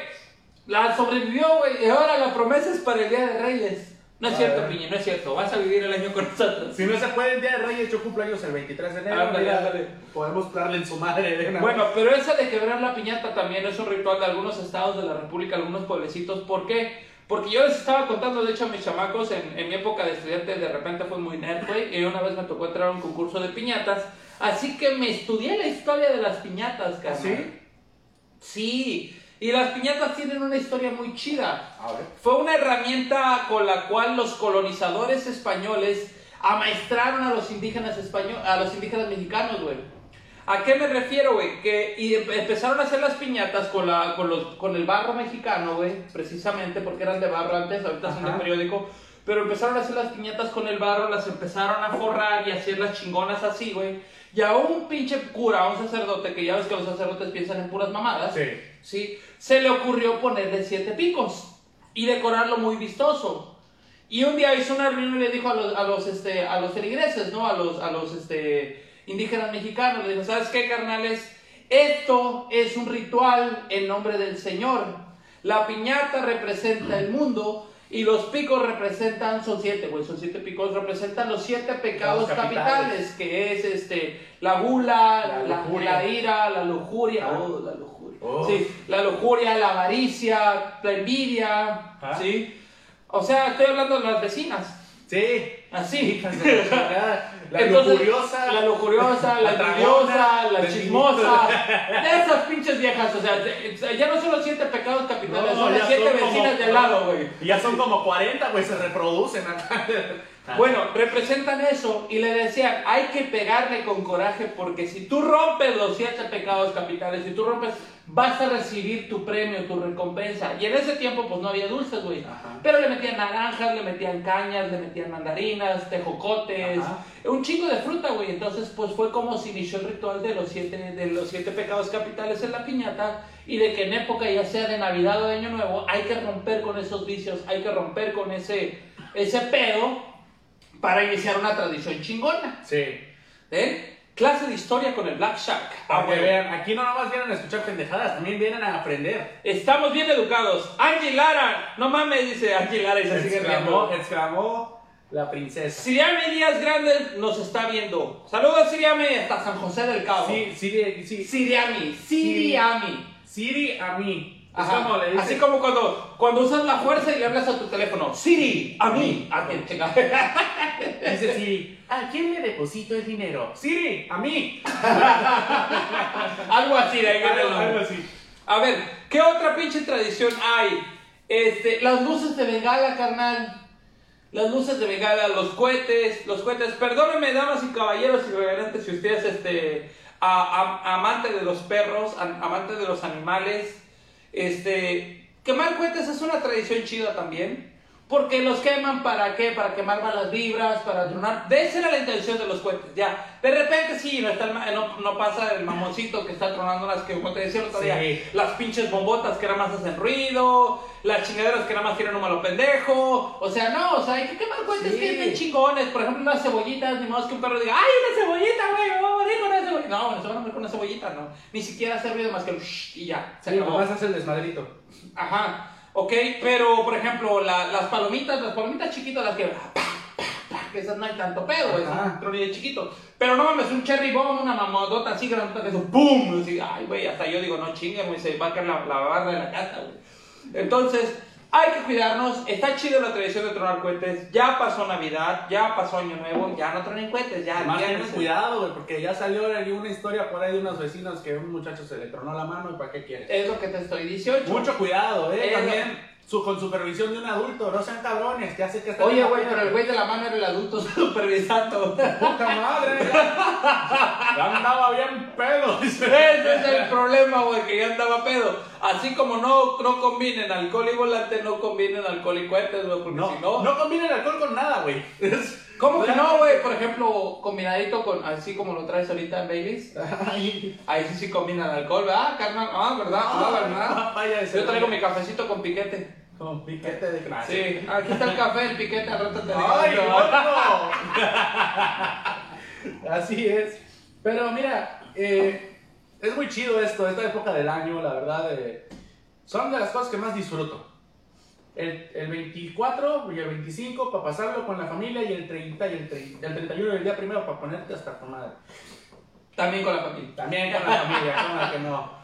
A: la sobrevivió, güey. Y ahora la promesa es para el Día de Reyes. No es cierto. Piña, no es cierto. Vas a vivir el año con nosotros.
B: Si no se puede el día de Reyes, yo cumpleaños el 23 de enero. Mira. Podemos darle en su madre una
A: Bueno, pero esa de quebrar la piñata también es un ritual de algunos estados de la República, algunos pueblecitos. ¿Por qué? Porque yo les estaba contando, de hecho, a mis chamacos, en, en mi época de estudiante, de repente fue muy nerd, güey, y una vez me tocó entrar a un concurso de piñatas. Así que me estudié la historia de las piñatas, carnal.
B: ¿Sí?
A: Sí. Y las piñatas tienen una historia muy chida.
B: A ver.
A: Fue una herramienta con la cual los colonizadores españoles amaestraron a los indígenas españoles, a los indígenas mexicanos, güey. ¿A qué me refiero, güey? Que y em- empezaron a hacer las piñatas con, la, con, los, con el barro mexicano, güey, precisamente porque eran de barro antes, ahorita son de periódico. Pero empezaron a hacer las piñatas con el barro, las empezaron a forrar y hacer las chingonas así, güey. Y a un pinche cura, a un sacerdote, que ya ves que los sacerdotes piensan en puras mamadas.
B: Sí.
A: ¿sí? Se le ocurrió ponerle siete picos y decorarlo muy vistoso. Y un día hizo una reunión y le dijo a los, a los, este, a los feligreses, ¿no? A los, a los este, indígenas mexicanos, le dijo, ¿sabes qué, carnales? Esto es un ritual en nombre del Señor. La piñata representa el mundo y los picos representan, son siete, güey, son siete picos, representan los siete pecados
B: capitales.
A: capitales, que es este, la gula,
B: La
A: la,
B: lujuria.
A: la ira, la lujuria,
B: Ah.
A: oh, la lujuria.
B: Oh.
A: Sí, la lujuria, la avaricia, la envidia,
B: Ah.
A: ¿sí? O sea, estoy hablando de las vecinas,
B: Sí.
A: así. [laughs]
B: La
A: Entonces,
B: lujuriosa.
A: La lujuriosa, la
B: la
A: envidiosa, chismosa. Esas pinches viejas, o sea, ya no son los siete pecados capitales,
B: No,
A: son las siete
B: son como-
A: vecinas de al lado, güey.
B: Ya son como 40, güey, se reproducen acá. [laughs]
A: Bueno, representan eso y le decían, hay que pegarle con coraje porque si tú rompes los siete pecados capitales, si tú rompes, vas a recibir tu premio, tu recompensa. Y en ese tiempo pues no había dulces, güey. Pero le metían naranjas, le metían cañas, le metían mandarinas, tejocotes,
B: Ajá.
A: un chingo de fruta, güey. Entonces pues fue como se inició el ritual de los siete, de los siete pecados capitales en la piñata y de que en época ya sea de Navidad o de Año Nuevo hay que romper con esos vicios, hay que romper con ese, ese pedo para iniciar una tradición chingona.
B: Sí.
A: ¿Eh? Clase de historia con el Black Shark. Ah, güey.
B: vean, aquí no nomás vienen a escuchar pendejadas, también vienen a aprender.
A: Estamos bien educados. Angie Lara, no mames, dice Angie Lara y se sigue
B: Exclamó,
A: riendo.
B: exclamó la princesa.
A: Siriame Díaz Grandes nos está viendo. Saludos, Siriame, hasta San José del Cabo.
B: Sí, sí, sí.
A: Siriami, Siriami.
B: Siri a mí. Es
A: Ajá.
B: como le dices.
A: Así como cuando, cuando usas la fuerza y le hablas a tu teléfono. Siri, a mí. A quién, [laughs] chinga.
B: Dice Siri, [laughs] ¿a quién le deposito el dinero? Siri, a mí. [laughs]
A: Algo así de ahí viene el
B: Algo,
A: nombre.
B: algo así.
A: A ver, ¿qué otra pinche tradición hay? Este, las luces de bengala, carnal. Las luces de bengala, los cohetes, los cohetes. Perdónenme, damas y caballeros y reverentes, si ustedes, este, a- a- amante de los perros, am- amante de los animales, este, quemar cohetes es una tradición chida también. Porque los queman para qué? Para quemar malas vibras, para tronar. De esa era la intención de los cohetes, ya. De repente sí, no, está el ma- no, no pasa el mamoncito que está tronando las que, como te decía el otro día,
B: Sí.
A: las pinches bombotas que nada más hacen ruido, las chingaderas que nada más tienen un malo pendejo. O sea, no, o sea, hay que quemar cohetes
B: Sí.
A: que estén chingones. Por ejemplo, unas cebollitas, ni modo que un perro diga, ¡ay, una cebollita, güey! Me voy a morir con una cebollita. No, no se van a morir con una cebollita, no. Ni siquiera hace ruido más que el shh y ya. Se
B: Sí,
A: acabó.
B: nomás hace el desmadrito.
A: Ajá, ok, pero por ejemplo, la- las palomitas, las palomitas chiquitas, las que. Que esas no hay tanto pedo, es un tronillo chiquito. Pero no mames, un cherry bomb, una mamodota así grandota que eso, ¡pum! Así, ay, güey, hasta yo digo, no chingue, güey, se va a caer la, la barra de la casa, güey. Entonces, hay que cuidarnos. Está chido la tradición de tronar cohetes. Ya pasó Navidad, ya pasó Año Nuevo, ya no tronen cohetes, ya.
B: Más
A: ya
B: ten
A: no se-
B: cuidado, güey, porque ya salió una historia por ahí de unos vecinos que un muchacho se le tronó la mano y para qué quieres.
A: Es lo que te estoy diciendo.
B: Mucho cuidado, eh,
A: Eh,
B: también. Su, con supervisión de un adulto, no sean cabrones, ya sé que están
A: Oye, güey, pero el güey de la mano era el adulto [laughs] supervisando.
B: Puta madre, ya, ya andaba bien pedo.
A: Ese es el problema, güey, que ya andaba pedo. Así como no, no combinen alcohol y volante, no combinen alcohol y cohetes, güey, porque
B: No,
A: si no...
B: no combina el alcohol con nada, güey.
A: ¿Cómo que no, güey? Por ejemplo, combinadito con, así como lo traes ahorita en Baileys. Ahí sí sí combinan alcohol, ¿verdad, carnal? Ah, ¿verdad? Ah, ¿verdad? Yo traigo mi cafecito con piquete.
B: Con piquete de clase.
A: Sí, aquí está el café, el piquete, al rato te digo.
B: ¡Ay,
A: No. [laughs]
B: Así es. Pero mira, eh, es muy chido esto, esta época del año, la verdad. eh, son de las cosas que más disfruto. El, el 24 y el 25 para pasarlo con la familia y el 30 y el, 30, el 31 y el día primero para ponerte hasta tu madre.
A: También con la familia.
B: También con la familia, como que no.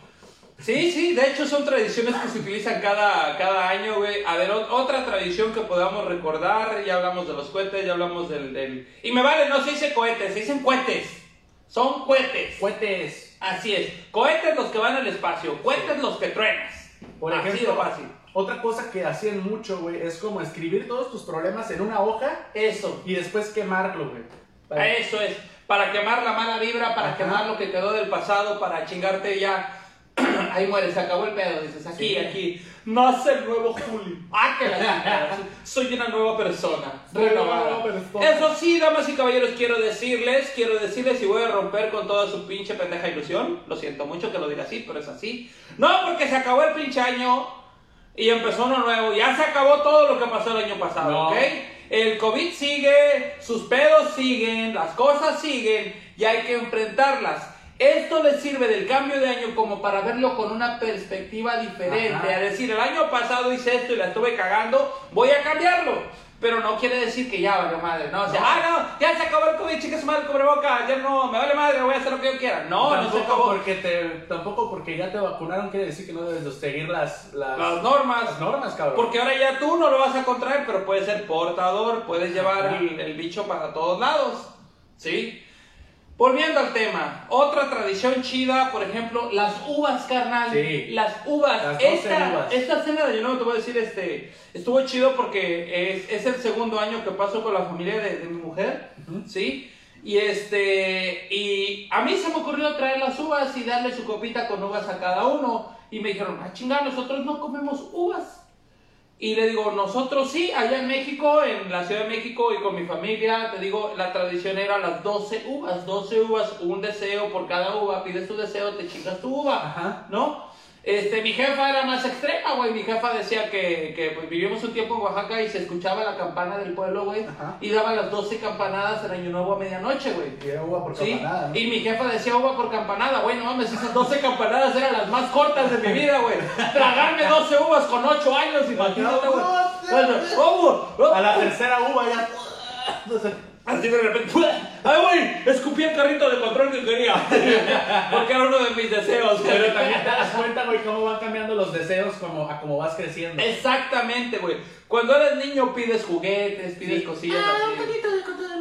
A: Sí, sí, de hecho son tradiciones que se utilizan cada, cada año, güey. A ver, ot- otra tradición que podamos recordar, ya hablamos de los cohetes, ya hablamos del... del... Y me vale, no se dice cohetes, se dicen cohetes. Son cohetes.
B: Cohetes.
A: Así es. Cohetes los que van al espacio, cohetes los que truenas.
B: Por
A: Así
B: ejemplo,
A: fácil.
B: otra cosa que hacían mucho, güey, es como escribir todos tus problemas en una hoja
A: Eso.
B: y después quemarlo, güey. Para-
A: Eso es. Para quemar la mala vibra, para
B: Ajá.
A: quemar lo que quedó del pasado, para chingarte ya. Ahí muere, se acabó el pedo. Dices, aquí,
B: Sí.
A: aquí. Nace el nuevo Julio. Ah, que la. [laughs] Soy una nueva persona. Renovada.
B: nueva persona.
A: Eso sí, damas y caballeros, quiero decirles, quiero decirles y voy a romper con toda su pinche pendeja ilusión. Lo siento mucho que lo diga así, pero es así. No, porque se acabó el pinche año y empezó uno nuevo. Ya se acabó todo lo que pasó el año pasado,
B: No.
A: ¿ok? El COVID sigue, sus pedos siguen, las cosas siguen y hay que enfrentarlas. Esto les sirve del cambio de año como para verlo con una perspectiva diferente.
B: Ajá.
A: A decir, el año pasado hice esto y la estuve cagando, voy a cambiarlo. Pero no quiere decir que ya vale madre, ¿no? O sea,
B: No.
A: ah, no, ya se acabó el COVID, chicas, madre, cubreboca, ya no, me vale madre, voy a hacer lo que yo quiera. No, no se
B: tampoco
A: acabó.
B: porque te, tampoco porque ya te vacunaron quiere decir que no debes de seguir las, las,
A: Las normas.
B: las normas, cabrón.
A: Porque ahora ya tú no lo vas a contraer, pero puedes ser portador, puedes llevar el bicho para todos lados. ¿Sí? Volviendo al tema, otra tradición chida, por ejemplo, las uvas, carnal.
B: Sí.
A: Las uvas.
B: Las 12
A: esta,
B: uvas.
A: esta cena de yo no te voy a decir, este, estuvo chido porque es, es el segundo año que paso con la familia de, de mi mujer. ¿sí? Y este, y a mí se me ocurrió traer las uvas y darle su copita con uvas a cada uno. Y me dijeron, ah, chingada, nosotros no comemos uvas. Y le digo, nosotros sí, allá en México, en la Ciudad de México y con mi familia, te digo, la tradición era las 12 uvas, 12 uvas, un deseo por cada uva, pides tu deseo, te chingas tu uva,
B: Ajá.
A: ¿no? Este, mi jefa era más extrema, güey, mi jefa decía que, que pues, vivimos un tiempo en Oaxaca y se escuchaba la campana del pueblo, güey, y daba las 12 campanadas en Año Nuevo a medianoche, güey.
B: Y era uva por
A: Sí,
B: campanada, ¿no?
A: y mi jefa decía uva por campanada, güey, no mames, esas 12 campanadas eran las más cortas de mi vida, güey. Tragarme 12 uvas con 8 años, imagínate, güey. Bueno,
B: A la tercera uva ya. [laughs]
A: Así de repente, ¡ay, güey! Escupí el carrito de control que quería. [laughs] Porque era uno de mis deseos. güey.
B: Pero también te das cuenta, güey, cómo van cambiando los deseos como, a como vas creciendo.
A: Exactamente, güey. Cuando eres niño pides juguetes, pides
B: Sí.
A: cosillas
C: Ah, un
A: así.
C: poquito de control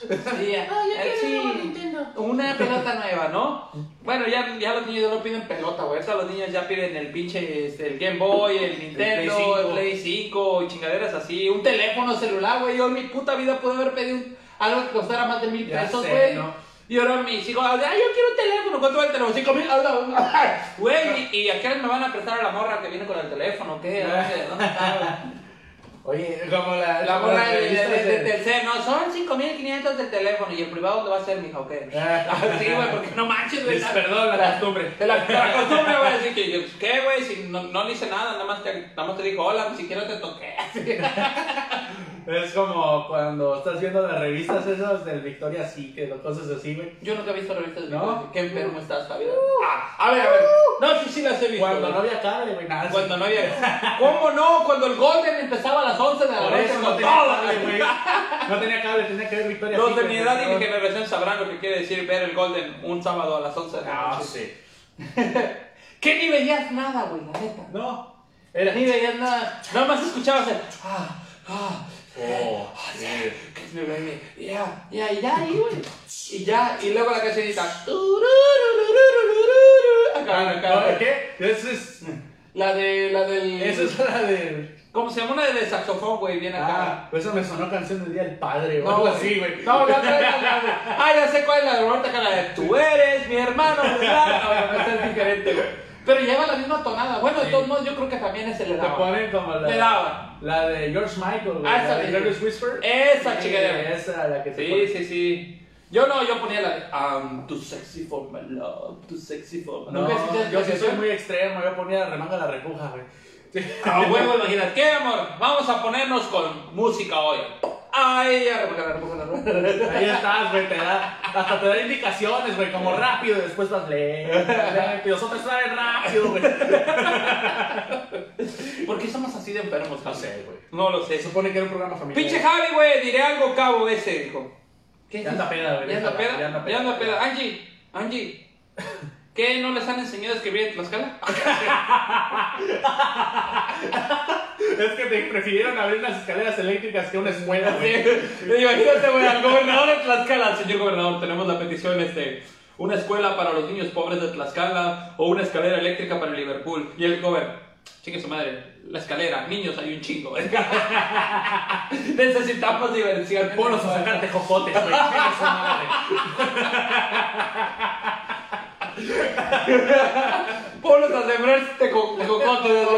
A: Sí, [laughs]
C: Ah, yo
A: eh,
C: quiero
A: sí.
C: un Nintendo.
A: Una pelota nueva, ¿no? [laughs] Bueno, ya, ya los niños ya no piden pelota, güey. Ahorita los niños ya piden el pinche este, el Game Boy, el Nintendo,
B: Play 5.
A: el Play 5, y chingaderas así. Un teléfono celular, güey. Yo en mi puta vida pude haber pedido algo que costara más de mil
B: Ya
A: pesos, güey.
B: ¿no?
A: Y ahora mis hijos, ay, yo quiero un teléfono. ¿Cuánto vale el teléfono? Cinco mil. [laughs] Güey, ¿y, y a qué hora me van a prestar a la morra que viene con el teléfono? ¿Qué? ¿Dónde, está?
B: Oye, como la.
A: La morra de, Telcel, no, son 5500 del teléfono. ¿Y el privado dónde va a ser, mija? ¿O qué? [laughs]
B: Ah.
A: sí, güey, porque no manches, güey.
B: Perdón la costumbre.
A: La, costumbre, güey, así que, ¿qué, güey? Si no, no le hice nada, nada más, te, nada más te dijo hola, ni siquiera te toqué. [laughs] [laughs]
B: Es como cuando estás viendo las revistas esas del Victoria's Secret o cosas así, güey.
A: Yo nunca he visto revistas de
B: ¿No?
A: Qué enfermo estás, Javier. Ah, a ver, a ver. No, sí, sí las he visto.
B: Cuando
A: güey.
B: no había cable, güey, nada.
A: Cuando no había. [laughs] ¿Cómo no? Cuando el Golden empezaba a las 11 de la
B: Por
A: noche.
B: eso no tenía cable, güey. No tenía cable, tenía que ver Victoria's
A: Los de
B: Secret.
A: mi edad y mi generación sabrán lo que quiere decir ver el Golden un sábado a las 11 de la
B: Ah,
A: noche.
B: sí. [laughs]
A: ¿Qué ni veías nada, güey, la neta?
B: No. Era.
A: Ni veías nada. Nada más escuchabas el. Ah, ah,
B: Oh, sí.
A: Ya, ya, y ya. Y ya, y luego la cancionita. Acá, acá,
B: ¿No?
A: güey.
B: ¿Qué? Eso es.
A: La de, la del...
B: Esa es la de.
A: ¿Cómo se llama? Una de saxofón, güey, bien acá.
B: Ah, pues esa me sonó canción del Día del Padre
A: No,
B: así, güey.
A: No, la otra era la de. Ah, ya sé cuál es la de Roberta de Tú eres mi hermano, ¿verdad? No, no, esta es diferente, güey. Pero lleva la misma tonada. Bueno, de
B: Sí.
A: todos modos, yo creo que también ese le
B: Te
A: daba.
B: ponen como la. La de George Michael, güey.
A: Ah, esa
B: de
A: de-
B: Careless Whisper.
A: Esa
B: Sí. Esa la que te
A: Sí,
B: ponen.
A: sí, sí. Yo no, yo ponía la de I'm too sexy for my love, too sexy for my
B: No,
A: ¿Nunca escuchaste
B: yo sí soy muy extremo. Yo ponía remanga la repuja, güey.
A: A huevo, imagínate. ¿Qué, amor? Vamos a ponernos con música hoy. Ay.
B: Ahí estás, güey, te da, hasta te da indicaciones, güey, como rápido, y después vas lento, y nosotros traen rápido, güey. [laughs]
A: ¿Por qué somos así de enfermos?
B: No sé, güey.
A: No lo sé.
B: Se supone que era un programa familiar.
A: Pinche Javi, güey, diré algo cabo ese, dijo. ¿Qué?
B: Ya anda peda, güey.
A: ¿Ya anda peda?
B: ¿Ya anda
A: peda? Angie, Angie, ¿qué? ¿No les han enseñado a escribir en Tlaxcala? [laughs]
B: Es que te prefirieron abrir unas escaleras eléctricas que una escuela, güey.
A: Imagínate, güey, al gobernador de Tlaxcala, señor gobernador, tenemos la petición, este, una escuela para los niños pobres de Tlaxcala o una escalera eléctrica para Liverpool. Y el gobernador, chingue su madre, la escalera, niños hay un chingo. [laughs] Necesitamos diversión.
B: Ponlos a sacarte jocotes, güey. [laughs]
A: Ponlos a sembrar teco- tecocotes.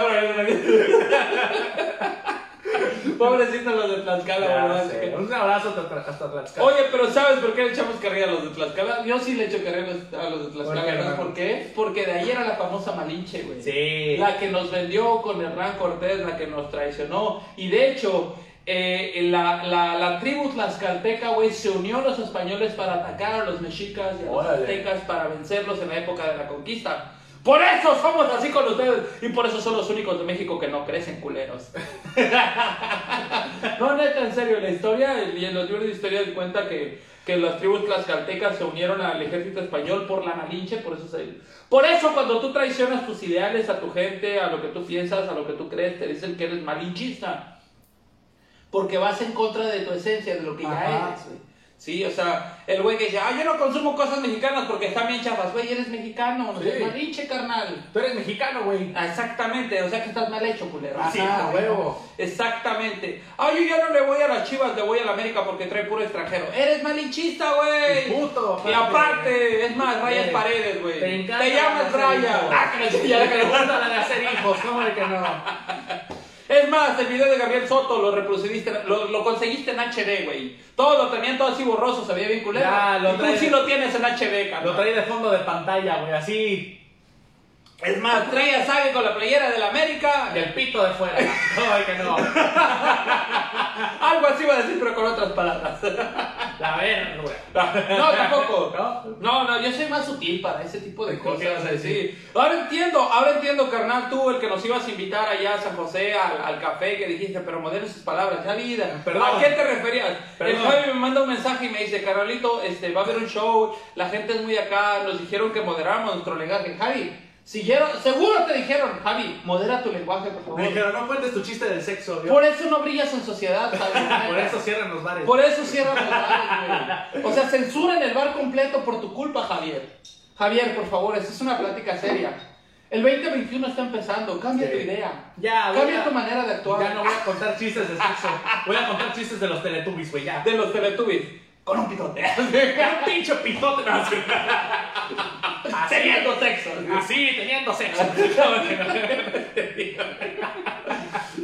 A: Pobrecitos los de Tlaxcala,
B: Ya
A: ¿verdad?
B: sé. Un abrazo hasta, hasta Tlaxcala.
A: Oye, pero ¿sabes por qué le echamos carrilla a los de Tlaxcala? Yo sí le echo carrilla a los, a los de Tlaxcala.
B: ¿Por qué,
A: ¿Sabes
B: hermano?
A: por qué? Porque de ahí era la famosa Malinche, güey.
B: Sí.
A: La que nos vendió con Hernán Cortés, la que nos traicionó. Y de hecho, eh, la, la, la tribu tlaxcalteca, güey, se unió a los españoles para atacar a los mexicas y a los
B: Órale.
A: aztecas para vencerlos en la época de la conquista. Por eso somos así con ustedes. Y por eso son los únicos de México que no crecen culeros. [laughs] no, neta, en serio, la historia, y en los libros de historia se cuenta que, que las tribus tlaxcaltecas se unieron al ejército español por la Malinche, por eso se... Por eso cuando tú traicionas tus ideales a tu gente, a lo que tú piensas, a lo que tú crees, te dicen que eres malinchista. Porque vas en contra de tu esencia, de lo que ya
B: Ajá.
A: eres, güey. Sí, o sea, el güey que dice, ah, yo no consumo cosas mexicanas porque están bien chafas. Güey, eres mexicano, no
B: Sí.
A: seas malinche, carnal.
B: Tú eres mexicano, güey.
A: Exactamente, o sea que estás mal hecho, culero.
B: Sí, a huevo.
A: Exactamente. Ah, yo ya no le voy a las chivas, le voy a la América porque trae puro extranjero. Eres malinchista, güey.
B: Puto,
A: Y aparte, es más, rayas paredes, güey.
B: Te
A: Te,
B: encanta
A: llamas
B: hacer
A: Raya. Ah, que
B: Te
A: le
B: gusta
A: gusta.
B: la de hacer hijos, ¿cómo de que no?
A: Es más, el video de Gabriel Soto lo reproduciste, lo, lo conseguiste en HD, güey. Todo lo tenían todo así borroso, se veía bien culero.
B: Ya, lo
A: y tú
B: trae-
A: sí lo tienes en HD, carnal.
B: Lo trae de fondo de pantalla, güey, así.
A: Es más, trae a Sague con la playera del América.
B: Y el pito de fuera. [laughs] ¿Cómo de que no? [laughs]
A: Algo así iba a decir, pero con otras palabras. [laughs]
B: La verga.
A: No, tampoco.
B: ¿No?
A: No, no, yo soy más sutil para ese tipo de
B: ¿Qué ibas
A: cosas. Sí. Ahora entiendo, ahora entiendo, carnal, tú, el que nos ibas a invitar allá a San José al, al café, que dijiste, pero moderen sus palabras, ya vida.
B: Perdón.
A: ¿A qué te referías? El. Javi me manda un mensaje y me dice, carnalito, este, va a haber un show, la gente es muy acá, nos dijeron que moderáramos nuestro lenguaje. Javi, siguieron, seguro te dijeron, Javi, modera tu lenguaje, por favor.
B: Me dijeron, no cuentes tu chiste del sexo. Yo-
A: Por eso no brillas en sociedad, Javi. [laughs]
B: Por eso cierran los bares.
A: Por eso cierran los bares, güey. O sea, censuran el bar completo por tu culpa, Javier. Javier, por favor, esta es una plática seria. El 2021 está empezando, cambia
B: Sí.
A: tu idea.
B: Ya,
A: Cambia
B: a-
A: tu manera de actuar.
B: Ya no voy a contar chistes de sexo. Voy a contar chistes de los Teletubbies, güey, ya.
A: De los Teletubbies. Con un pitote. [laughs]
B: Un pinche pitote. no, así.
A: Teniendo sexo.
B: así, teniendo sexo. [laughs]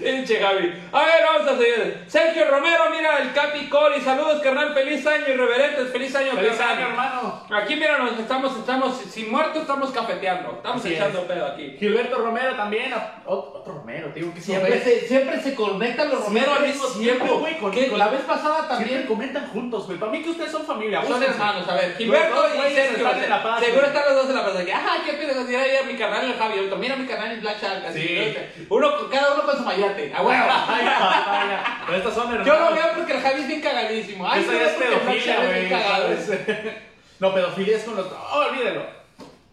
A: Pinche Javi. A ver, vamos a seguir. Sergio Romero, mira, el Capi Cori. Saludos, carnal. Feliz año, irreverentes. Feliz año,
B: Feliz
A: carnal.
B: año, hermano.
A: Aquí, mira, nos estamos, estamos, sin muertos, estamos cafeteando. Estamos
B: Así
A: echando
B: es.
A: pedo aquí.
B: Gilberto Romero también. Ot- Otro Romero, tío. Que
A: Siempre se, siempre se conectan los Romero al mismo
B: siempre,
A: tiempo.
B: güey, con-
A: Que
B: con-
A: la vez pasada
B: Siempre
A: también.
B: comentan juntos, güey. Para mí que ustedes son familia.
A: Son hermanos, a ver, Gilberto y Sergio.
B: están en La Paz,
A: Seguro
B: güey.
A: están los dos en la de que, Ajá, qué pedo, mira a mi canal el Javi. Mira mi canal el Black Shark. así,
B: Sí.
A: ¿no? Uno, cada uno con su mayate. [laughs]
B: Ay, papaya. Pero estos son hermanos.
A: Yo lo veo porque el Javi es bien cagadísimo. Ay,
B: Eso
A: yo
B: ya es
A: porque el Black
B: pedofilia,
A: es
B: güey.
A: bien cagado.
B: ¿sabes? [laughs] No, pedofilia es con los. Oh, olvídelo.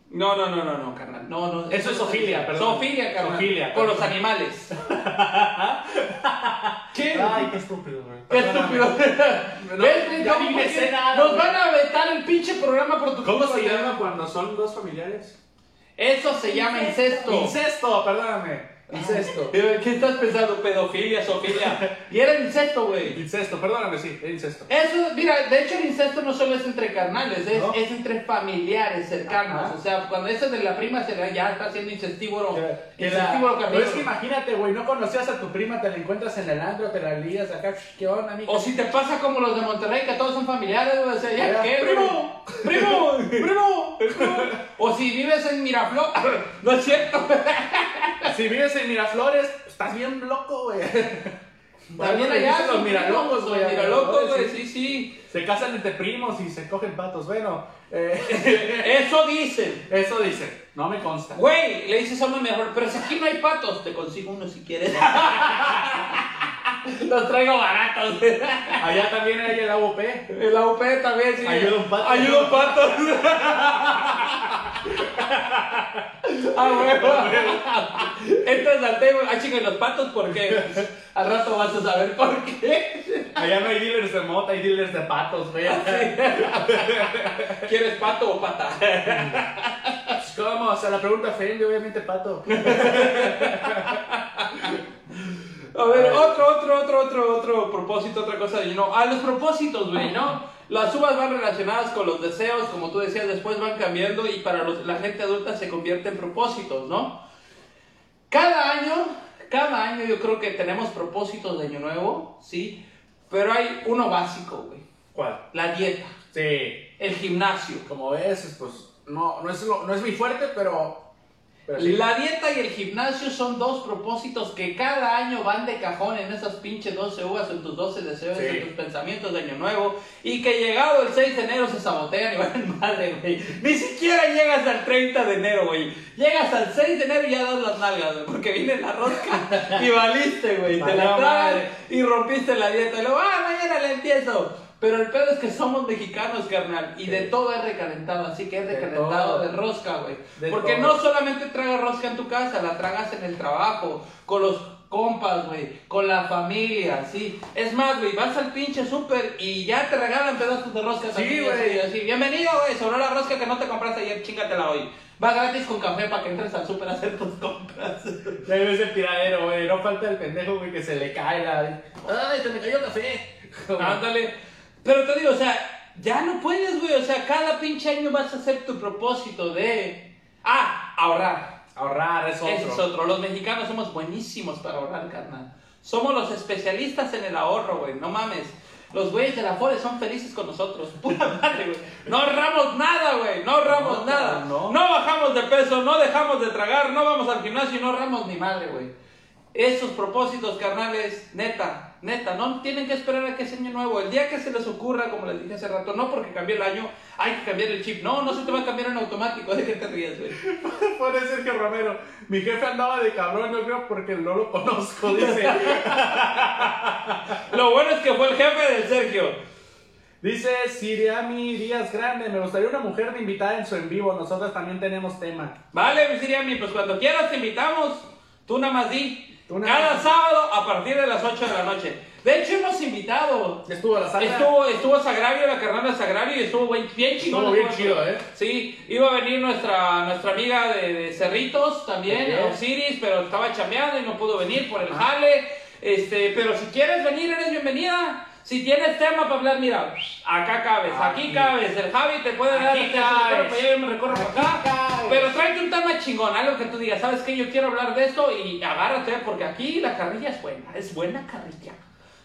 A: No, no, no, no, no, carnal. No, no.
B: Eso es zoofilia, perdón.
A: Zoofilia, carnal.
B: Zoofilia,
A: Con los animales. [laughs] ¿Qué?
B: Ay, qué estúpido, güey.
A: Qué estúpido.
B: No,
A: ¿Ves?
B: ya ni me sé nada,
A: Nos
B: güey.
A: van a vetar el pinche programa por tu
B: ¿Cómo se llama cuando son dos familiares?
A: Eso se llama incesto.
B: Incesto, perdóname. Incesto.
A: ¿Qué estás pensando? Pedofilia, zoofilia. Y era incesto, güey.
B: Incesto, perdóname, sí, es incesto.
A: Eso, mira, de hecho el incesto no solo es entre carnales, es,
B: ¿No?
A: es entre familiares cercanos.
B: Ajá.
A: O sea, cuando ese de la prima se le ya está haciendo incestívoro.
B: Que la-
A: incestívoro
B: Pero es que imagínate, güey, no conocías a tu prima, te la encuentras en el andro, te la lías acá, ¿qué onda, amiga?
A: O si te pasa como los de Monterrey, que todos son familiares, güey. O sea, ya,
B: Ya,
A: ¿qué?
B: primo,
A: primo, primo, [laughs] primo. O si vives en Miraflores, [laughs] no es cierto. [laughs]
B: Si vives en Miraflores, estás bien loco, güey.
A: También allá
B: los miralocos, güey.
A: Miralocos, güey,
B: sí.
A: sí, sí.
B: Se casan entre primos y se cogen patos. Bueno, eh, [laughs]
A: Eso dicen.
B: eso dicen. No me consta.
A: Güey, le dices a uno mejor, pero si aquí no hay patos, te consigo uno si quieres. [laughs] Los traigo baratos.
B: Allá también hay el AUP.
A: El AUP también, sí.
B: Ayuda un pato.
A: Ayuda un pato. [laughs] ah, huevo. Entras al tema. Ah, ¿y los patos por qué? Al rato vas a saber por qué.
B: Allá no hay dealers de mota, hay dealers de patos, güey.
A: ¿Quieres pato o pata?
B: ¿Cómo? O sea, la pregunta ofende, obviamente, pato.
A: A ver, otro, otro, otro, otro, otro propósito, otra cosa. Y no, a los propósitos, güey, ¿no? Las uvas van relacionadas con los deseos, como tú decías, después van cambiando y para los- la gente adulta se convierte en propósitos, ¿no? Cada año, cada año yo creo que tenemos propósitos de año nuevo, ¿sí? Pero hay uno básico, güey.
B: ¿Cuál?
A: La dieta,
B: Sí.
A: el gimnasio.
B: Como ves, pues no, no, es, lo- no es muy fuerte, pero. Sí.
A: La dieta y el gimnasio son dos propósitos que cada año van de cajón en esas pinches 12 uvas, en tus 12 deseos,
B: Sí.
A: en tus pensamientos de año nuevo, y que llegado el 6 de enero se sabotean y [laughs] van madre, güey. Ni siquiera llegas al 30 de enero, güey. Llegas al 6 de enero y ya das las nalgas, güey, porque viene la rosca [laughs] y valiste, güey. Te la
B: madre.
A: y rompiste la dieta. Y luego, ah, mañana le empiezo. Pero el pedo es que somos mexicanos, carnal, y de todo es recalentado, así que es recalentado de rosca, güey. Porque
B: todo.
A: no solamente tragas rosca en tu casa, la tragas en el trabajo, con los compas, güey, con la familia, ¿sí? Es más, güey, vas al pinche súper y ya te regalan pedazos de rosca
B: Sí, güey.
A: así, bienvenido, güey, sobró la rosca que no te compraste ayer, chingatela hoy. Va gratis con café para que entres al súper a hacer tus compras.
B: Ves el tiradero, güey. No falta el pendejo, güey, que se le cae la. ¡Ay, se me cayó el café!
A: Ándale. Pero te digo, o sea, ya no puedes, güey, o sea, cada pinche año vas a hacer tu propósito de... Ah, ahorrar.
B: Ahorrar es otro.
A: Ese es otro. Los mexicanos somos buenísimos para ahorrar, carnal. Somos los especialistas en el ahorro, güey. No mames. Los güeyes de la Fore son felices con nosotros. [laughs] Pura madre, güey. No ahorramos nada, güey. No ahorramos
B: No,
A: nada.
B: no.
A: bajamos de peso, no dejamos de tragar, no vamos al gimnasio y no ahorramos ni madre, güey. Esos propósitos, carnales, neta, neta, no tienen que esperar a que sea año nuevo. El día que se les ocurra, como les dije hace rato, no porque cambió el año, hay que cambiar el chip. No, no se te va a cambiar en automático. [laughs] ¿De qué te ríes, güey? [laughs]
B: Pone Sergio Romero. Mi jefe andaba de cabrón, yo creo, porque no lo conozco, dice. [laughs]
A: Lo bueno es que fue el jefe del Sergio.
B: dice Siriami Díaz Grande. Me gustaría una mujer de invitada en su en vivo. Nosotras también tenemos tema.
A: Vale, mi Siriami, pues cuando quieras te invitamos. Tú nada más di. Cada sábado a partir de las 8 de la noche. De hecho, hemos invitado.
B: Estuvo la.
A: Estuvo, estuvo Sagravio, la carnal Sagravio, y estuvo bien, bien chingón.
B: Estuvo bien chido, ¿eh?
A: Sí, iba a venir nuestra, nuestra amiga de, de Cerritos también,
B: Bien.
A: Osiris, pero estaba chambeando y no pudo venir por el jale. Este, pero si quieres venir, eres bienvenida. Si tienes tema para hablar, mira, acá cabes, aquí,
B: Aquí.
A: cabes. El Javi te puede dar
B: Aquí
A: este
B: cabes.
A: recorro para allá, yo me recorro para acá.
B: cabes.
A: Pero tráete un tema chingón, algo que tú digas, ¿sabes qué? Yo quiero hablar de esto y agárrate, porque aquí la carrilla es buena, es buena carrilla.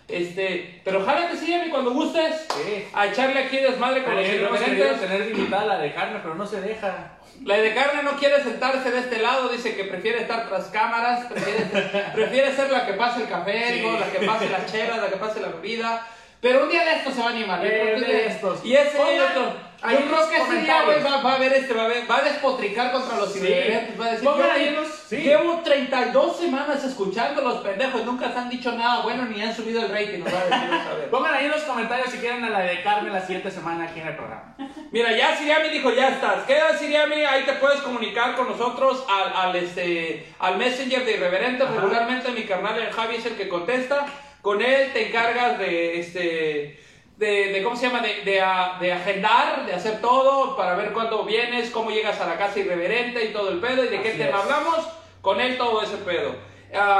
A: Este, pero jálate, sí, Emi, cuando gustes,
B: Sí.
A: a echarle aquí desmadre con los
B: Hemos querido
A: irreverentes.
B: tener invitada a la de carne, pero no se deja.
A: La de carne no quiere sentarse de este lado, dice que prefiere estar tras cámaras, prefiere, [laughs] prefiere ser la que pase el café,
B: Sí.
A: la que pase las chelas, la que pase la bebida. Pero un día de estos se va a animar.
B: Eh,
A: que
B: de estos.
A: Y ese otro. Yo creo que día, güey, va, va a ver este, va a, ver- va a despotricar contra los
B: Sí.
A: irreverentes, va a decir,
B: Pongan
A: yo
B: ahí los- sí.
A: llevo 32 semanas escuchando los pendejos, nunca te han dicho nada bueno ni han subido el rating, nos va a decir, vamos a ver. [laughs]
B: Pongan ahí en los comentarios si quieren a la de Carmen la siguiente semana aquí en el programa.
A: Mira, ya Siriami dijo, ya estás. Queda Siriami, ahí te puedes comunicar con nosotros al, al, este, al Messenger de Irreverente.
B: Ajá.
A: Regularmente mi carnal el Javi es el que contesta. Con él te encargas de, este, de, de- ¿cómo se llama? De, de, a- de agendar, de hacer todo, para ver cuándo vienes, cómo llegas a la casa irreverente y todo el pedo, y de qué
B: Así
A: tema
B: es.
A: hablamos, con él todo ese pedo.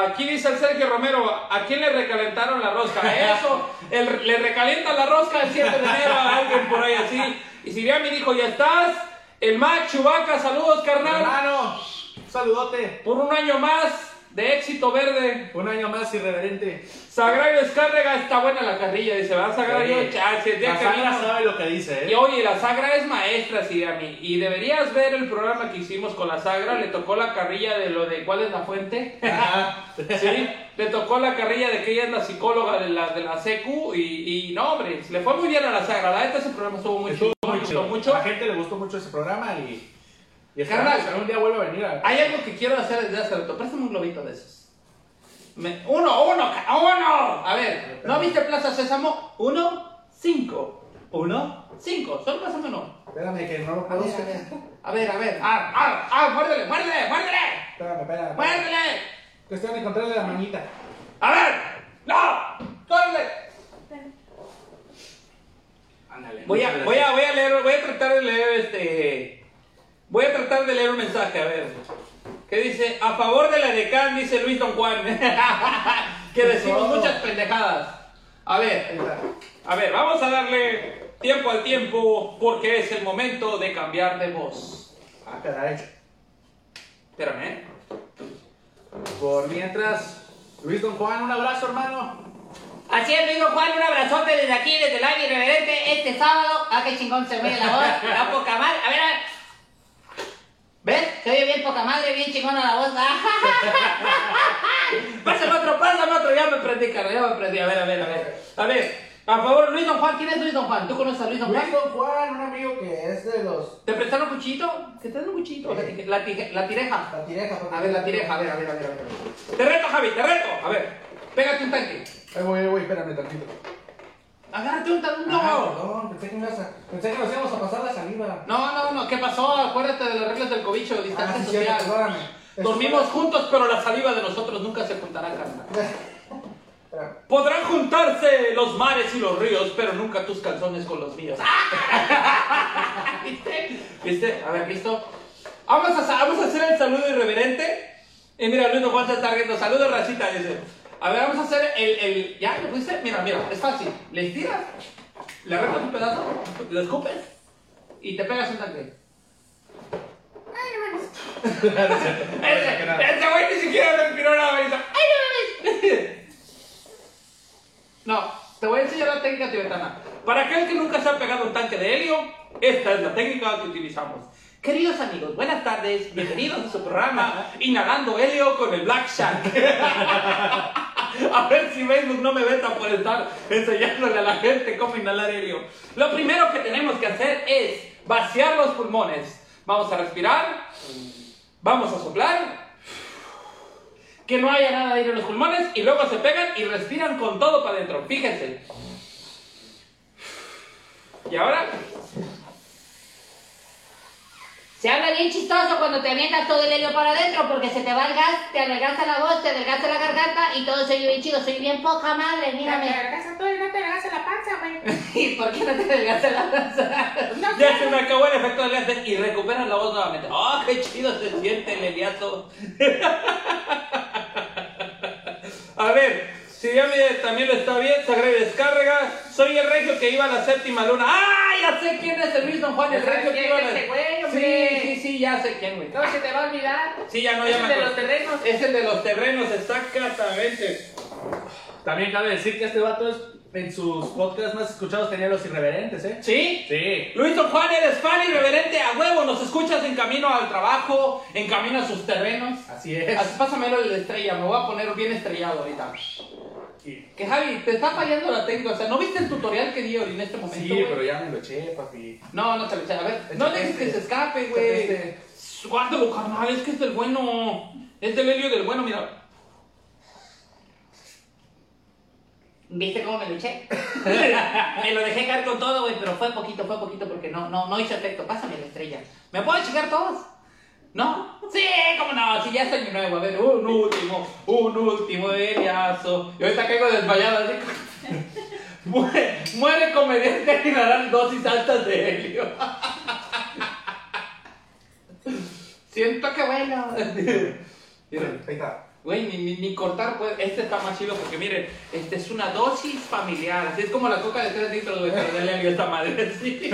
A: Aquí dice el Sergio Romero, ¿a quién le recalentaron la rosca? Eso, el- le recalientan la rosca el 7 de enero a alguien por ahí así. Y si ya me dijo, ya estás, el Mac Chubaca, saludos carnal,
B: Hermano, saludote.
A: por un año más de éxito verde.
B: Un año más irreverente.
A: Sagrario Descárrega, está buena la carrilla, dice, va Sagrario, chance,
B: La Sagra sabe lo que dice,
A: y
B: ¿eh?
A: oye, la Sagra es maestra, sí, a mí. Y deberías ver el programa que hicimos con la Sagra. Le tocó la carrilla de lo de cuál es la fuente.
B: Ajá.
A: Sí, le tocó la carrilla de que ella es la psicóloga de la, de la secu. Y, y no, hombre, le fue muy bien a la Sagra. La neta, ese programa estuvo muy
B: Estuvo
A: chido.
B: muy chido.
A: gustó mucho.
B: A la gente le gustó mucho ese programa y. Y
A: Carnal.
B: algún día vuelva a venir a.
A: Hay algo que quiero hacer desde hace rato. Préstame un globito de esos. Me- uno, uno, uno. A ver, ¿no viste Plaza Sésamo? Uno, cinco. Uno, cinco. Solo pásame uno.
B: Espérame, que no lo
A: A
B: puedo
A: ver, a ver. A ver, a ver. Ah, ah, ah, muérdele, muérdele, muérdele.
B: Espérame, espérame.
A: Muérdele.
B: Cuestión de encontrarle la manita.
A: A ver. No. Muérdele.
B: Ándale.
A: Voy a, voy a, voy a leer, voy a tratar de leer este. Voy a tratar de leer un mensaje, a ver. ¿Qué dice? A favor de la decán, dice Luis Don Juan. [laughs] que decimos muchas pendejadas. A ver, a ver, vamos a darle tiempo al tiempo porque es el momento de cambiar de voz.
B: Ah, caray.
A: Espérame, ¿eh?
B: Por mientras, Luis Don Juan, un abrazo, hermano.
C: Así es, amigo Juan, un abrazote desde aquí, desde el aire irreverente, este sábado. Ah, qué chingón se oye la voz, la poca madre. A ver, a ver. Se oye bien poca madre, bien chingona la voz. [laughs]
A: Pásame otro, pásame otro, ya me prendí, carnal, ya me prendí. A ver, a ver, a ver. A ver, a favor, Luis Don Juan, ¿quién es Luis Don Juan? ¿Tú conoces a Luis Don Juan?
B: Luis Don Juan, un amigo que es de los.
A: ¿Te prestaron un cuchillito? ¿Que te den un cuchillito? La, tije- la, tije- la tireja.
B: La tireja.
A: A ver, la tireja, a ver, a ver, a ver, a ver. Te reto, Javi, te reto. A ver, pégate un tanque.
B: Ahí voy, ahí voy, espérame tantito.
A: Agárrate un tanque.
B: Ah,
A: No.
B: perdón, pensé que, ibas a- pensé que nos íbamos a pasar la saliva.
A: No, no, no, ¿qué pasó? Acuérdate de las reglas del cobicho,
B: Ah,
A: distancia
B: sí,
A: social.
B: perdóname.
A: Dormimos juntos, pero la saliva de nosotros nunca se juntará, carnal. [laughs] Podrán juntarse los mares y los ríos, pero nunca tus calzones con los míos. [laughs] ¿Viste? ¿Viste? A ver, ¿listo? Vamos a, vamos a hacer el saludo irreverente. Y mira, Luis Juan se está riendo. Saludos, racita, dice. A ver, vamos a hacer el, el... ¿Ya? ¿Lo fuiste? Mira, mira, es fácil. Le estiras, le arrancas un pedazo, lo escupes y te pegas un tanque. [laughs] Ese, ese güey ni siquiera respiró y dice, ¡ay, no mames! [laughs] No, te voy a enseñar la técnica tibetana. Para aquel que nunca se ha pegado un tanque de helio, esta es la técnica que utilizamos. Queridos amigos, buenas tardes, bienvenidos a su programa Inhalando Helio con el Black Shark. [laughs] [laughs] A ver si Facebook no me veta por estar enseñándole a la gente cómo inhalar helio. Lo primero que tenemos que hacer es vaciar los pulmones. Vamos a respirar, vamos a soplar, que no haya nada de aire en los pulmones y luego se pegan y respiran con todo para adentro. Fíjense. Y ahora,
C: Se habla bien chistoso cuando te avientas todo el helio para adentro porque se te va el gas, te adelgaza la voz, te adelgaza la garganta y todo se oye bien chido. Soy bien poca madre,
D: Mira, te
C: mírame.
D: adelgazas todo y no te adelgazas la panza, güey. [laughs]
C: ¿Y por qué no te adelgaza la panza?
D: No
A: ya se me acabó el efecto del lente y recuperan la voz nuevamente. ¡Oh, qué chido se siente el heliazo! [laughs] A ver, si ya me, también lo está bien, Sagrada Descarga. Soy el regio que iba a la séptima luna. ¡Ah! Ya sé quién es el Luis Don Juan, el regio que iba a
D: es
A: la.
D: ese güey,
A: sí,
D: hombre.
A: sí, sí, ya sé quién, güey.
D: No se te va a olvidar.
A: Sí, ya no,
D: Es
A: ya
D: el
A: me
D: de los terrenos.
A: Es el de los terrenos, exactamente.
B: También cabe decir que este vato es, en sus podcasts más escuchados tenía los irreverentes, ¿eh?
A: ¿Sí?
B: Sí.
A: Luis Don Juan, eres fan irreverente a huevo. Nos escuchas en camino al trabajo, en camino a sus terrenos.
B: Así es.
A: Así, pásamelo el de estrella, me voy a poner bien estrellado ahorita. Que Javi, te está fallando la técnica. O sea, ¿no viste el tutorial que di en este momento?
B: Sí, pero ya me lo eché, papi.
A: No, no te lo eché. A ver, no dejes
B: este.
A: que se escape, güey.
B: este.
A: Guárdalo, carnal, es que es del bueno. Es del helio del bueno, mira.
C: ¿Viste cómo me luché? [laughs] me lo dejé caer con todo, güey, pero fue poquito, fue poquito porque no, no, no hizo efecto. Pásame la estrella.
A: ¿Me puedo chingar todos? ¿No? Sí, cómo no, si ya está año nuevo. A ver, un último, un último heliazo. Y ahorita caigo desmayado así. [laughs] Muere, muere comediante al inhalar dosis altas de helio. [laughs] Siento que bueno. [laughs] Miren,
B: Ahí está.
A: Güey, ni, ni, ni cortar, pues, este está más chido porque miren, este es una dosis familiar, así es como la coca de 3 litros, güey, pero de helio esta madre, sí.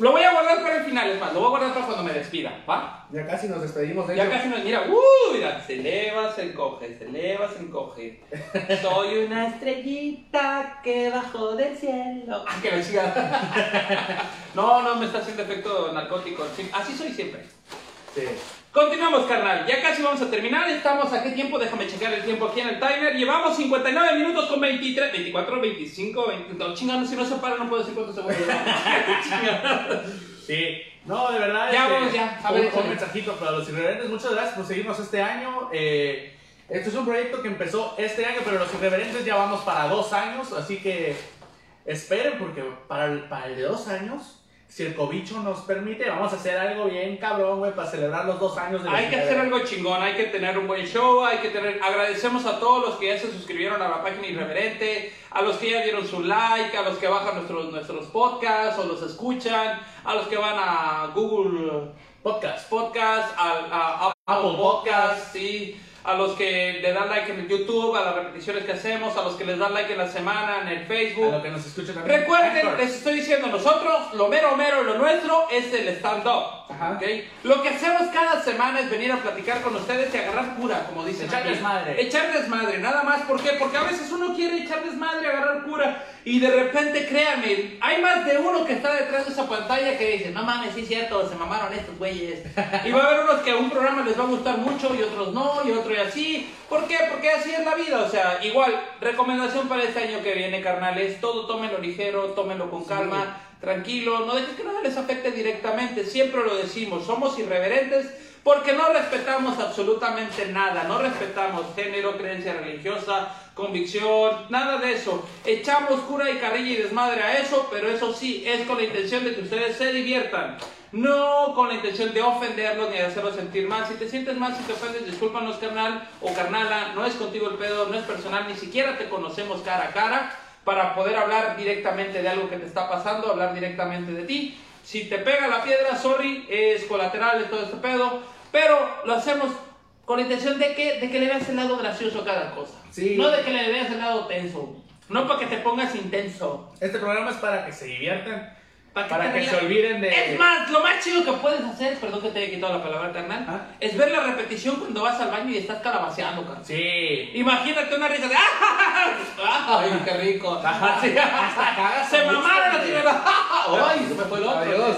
A: Lo voy a guardar para el final, es más, lo voy a guardar para cuando me despida, ¿va?
B: Ya casi nos despedimos de
A: Ya casi nos mira, uh, mira, se eleva, se encoge, se eleva, se encoge. [laughs] Soy una estrellita que bajó del cielo. Ah, que la chica. [laughs] No, no me está haciendo efecto narcótico. sí, Así soy siempre.
B: Sí.
A: Continuamos, carnal. Ya casi vamos a terminar. Estamos a qué tiempo? Déjame checar el tiempo aquí en el timer. Llevamos 59 minutos con 23, 24, 25, 20. No, chingando, si no se para, no puedo decir cuántos segundos. [laughs]
B: Sí. No, de verdad.
A: Ya,
B: este,
A: vamos, ya. A ver,
B: un, un mensajito para los irreverentes. Muchas gracias por seguirnos este año. Eh, este es un proyecto que empezó este año, pero los irreverentes ya vamos para dos años. Así que esperen, porque para el, para el de dos años, si el cobicho nos permite, vamos a hacer algo bien cabrón, güey, para celebrar los dos años de
A: Hay que hacer algo chingón, hay que tener un buen show, hay que tener... Agradecemos a todos los que ya se suscribieron a la página Irreverente, a los que ya dieron su like, a los que bajan nuestros, nuestros podcasts o los escuchan, a los que van a Google
B: Podcast.
A: Podcast, a, a- Apple Podcast, sí, a los que le dan like en el YouTube, a las repeticiones que hacemos, a los que les dan like en la semana, en el
B: A
A: Facebook.
B: lo que nos escucha también.
A: Recuerden, les estoy diciendo, nosotros, lo mero mero, lo nuestro es el stand-up.
B: Ajá.
A: ¿ok? Lo que hacemos cada semana es venir a platicar con ustedes y agarrar cura, como dicen.
B: Echar desmadre.
A: Echar desmadre, nada más. ¿Por qué? Porque a veces uno quiere echar desmadre, agarrar cura, y de repente, créanme, hay más de uno que está detrás de esa pantalla que dice, no mames, sí es cierto, se mamaron estos güeyes. [laughs] y va a haber unos que a un programa les va a gustar mucho y otros no, y otro y así. ¿Por qué? Porque así es la vida. O sea, igual, recomendación para este año que viene, carnales, todo tómenlo ligero, tómenlo con calma tranquilo, no dejes que nada les afecte directamente, siempre lo decimos, somos irreverentes porque no respetamos absolutamente nada, no respetamos género, creencia religiosa, convicción, nada de eso. Echamos cura y carrilla y desmadre a eso, pero eso sí, es con la intención de que ustedes se diviertan. No con la intención de ofenderlos ni de hacerlos sentir mal. Si te sientes mal, si te ofendes, discúlpanos, carnal o carnala. No es contigo el pedo, no es personal, ni siquiera te conocemos cara a cara para poder hablar directamente de algo que te está pasando, hablar directamente de ti. Si te pega la piedra, sorry, es colateral de todo este pedo, pero lo hacemos con la intención de que, de que le veas el lado gracioso a cada cosa.
B: Sí.
A: No de que le veas el lado tenso. No para que te pongas intenso.
B: Este programa es para que se diviertan,
A: Para que,
B: para que se olviden de...
A: Es más, lo más chido que puedes hacer, perdón que te haya quitado la palabra, carnal,
B: Ah.
A: es ver la repetición cuando vas al baño y estás calabaceando, carnal.
B: Sí.
A: Imagínate una risa de ¡Ay, qué rico!
B: Ajá.
A: Así,
B: Hasta cagas
A: se mamaron así
B: güey.
A: de ¡Ay! Se me fue el otro.
B: Adiós.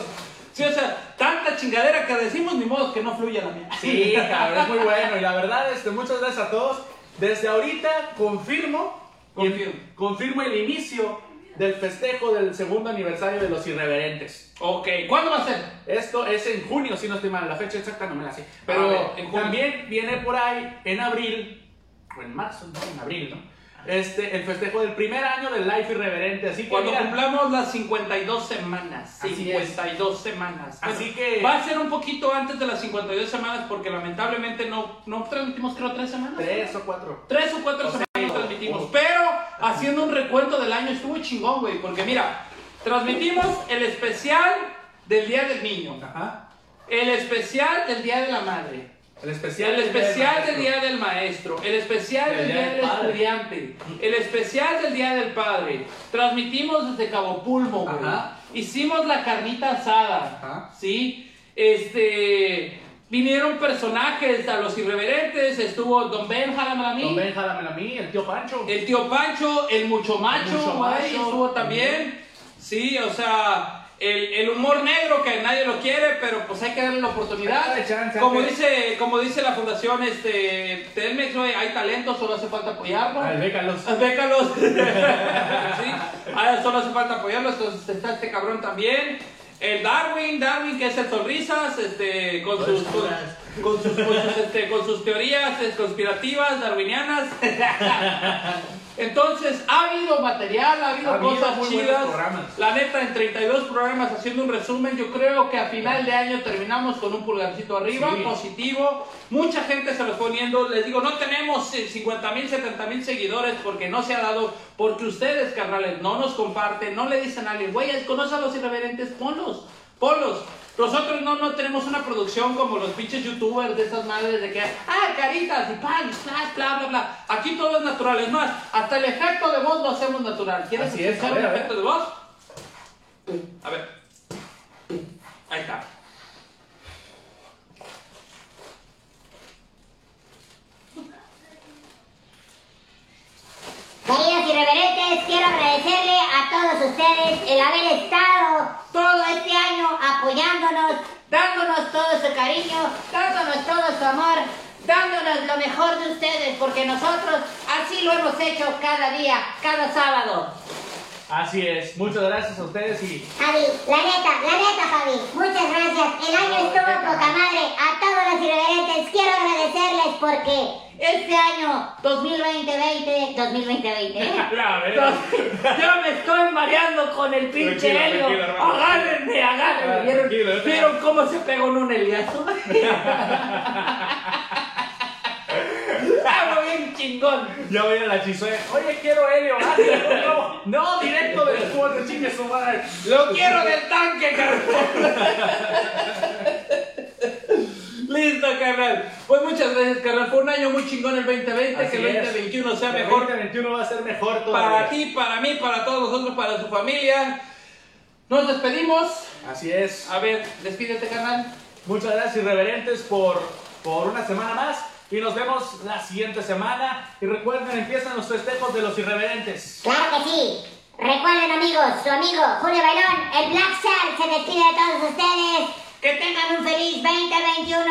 A: Sí, o sea, tanta chingadera que decimos, ni modo que no fluya la mía.
B: Sí, cabrón, es muy bueno. Y la verdad, este, muchas gracias a todos. Desde ahorita confirmo,
A: Confirmo.
B: confirmo el inicio del festejo del segundo aniversario de los irreverentes.
A: Ok, ¿cuándo va a ser?
B: Esto es en junio, si no estoy mal, la fecha exacta no me la sé. Pero
A: ver, en junio.
B: también viene por ahí en abril, o en marzo, no, en abril, ¿no? Este, el festejo del primer año del Life Irreverente. Así que
A: Cuando
B: mira,
A: cumplamos las 52 semanas.
B: Así
A: 52 semanas.
B: Así que-
A: Va a ser un poquito antes de las 52 semanas porque lamentablemente no, no transmitimos, creo, tres semanas.
B: tres o cuatro.
A: Tres o cuatro
B: O sea,
A: semanas
B: o-
A: transmitimos. Pero haciendo un recuento del año estuvo chingón, güey. Porque mira, transmitimos el especial del Día del Niño.
B: Ajá.
A: El especial del Día de la Madre.
B: El especial,
A: El especial del Día del Maestro, el especial del Día del. Estudiante, el especial del Día del Padre. Transmitimos desde Cabo Pulmo, güey. Hicimos la carnita asada,
B: Ajá.
A: ¿sí? Este... Vinieron personajes a los irreverentes, estuvo Don Ben Jalamalami,
B: Don Ben, mí, el tío Pancho.
A: el tío Pancho, el Mucho Macho,
B: El Mucho
A: güey,
B: Macho.
A: estuvo también. Sí, o sea, el, el humor negro que nadie lo quiere, pero pues hay que darle la oportunidad.
B: Chance,
A: como dice, como dice la fundación, este, Telmex, hay talento, solo hace falta apoyarlo.
B: Al Bécalos. [laughs]
A: Bécalos. [laughs] sí, solo hace falta apoyarlo, entonces está este cabrón también. El Darwin, Darwin que es el sonrisas, este, con sus, con, con sus, con sus, este, con sus teorías eh, conspirativas darwinianas. [laughs] Entonces, ha habido material, ha habido
B: Ha habido
A: cosas
B: muy buenos
A: chidas. La neta, en 32 programas haciendo un resumen, yo creo que a final de año terminamos con un pulgarcito arriba,
B: Sí.
A: positivo. Mucha gente se lo poniendo. Les digo, no tenemos 50 mil, 70 mil seguidores porque no se ha dado, porque ustedes, carnales, no nos comparten, no le dicen a alguien, güey, conoce a los irreverentes, ponlos, ponlos. Nosotros no, no tenemos una producción como los pinches youtubers de esas madres de que, ah, caritas y pan, bla, bla, bla. Aquí todo es natural. Es más, hasta el efecto de voz lo hacemos natural. ¿Quieres
B: Así es,
A: escuchar
B: ver, ver.
A: efecto de voz? A ver. Ahí está.
E: Queridos irreverentes, quiero agradecerle a todos ustedes el haber estado todo este año apoyándonos, dándonos todo su cariño, dándonos todo su amor, dándonos lo mejor de ustedes, porque nosotros así lo hemos hecho cada día, cada sábado.
B: Así es, muchas gracias a ustedes y
E: Javi, la neta, la neta, Javi, muchas gracias. El año estuvo poca madre. A todos los irreverentes quiero agradecerles porque este año 2020, 2020, ¿eh? [laughs]
B: La verdad.
C: Yo me estoy mareando con el pinche helio. Agárrenme, agárrenme.
B: Ah,
C: ¿Vieron,
B: tranquilo,
C: ¿Vieron cómo se pegó en un heliazo? [laughs] Hago bien chingón.
B: Ya voy a la chisoe. Oye, quiero helio. Ah, no, no, directo del cuarto, chingue su madre.
A: Lo quiero del tanque, carnal. [laughs] Listo, carnal. Pues muchas gracias, carnal. Fue un año muy chingón el 2020.
B: Así
A: que el
B: es.
A: 2021 sea
B: El
A: mejor
B: 2021 va a ser mejor todavía.
A: para ti, para mí, para todos nosotros, para su familia. Nos despedimos.
B: Así es.
A: A ver, despídete, carnal.
B: Muchas gracias, irreverentes, por, por una semana más. Y nos vemos la siguiente semana. Y recuerden, empiezan los festejos de los irreverentes.
E: Claro que sí. Recuerden amigos, su amigo Julio Bailón, el Black Shark, se despide de todos ustedes. Que tengan un feliz 2021.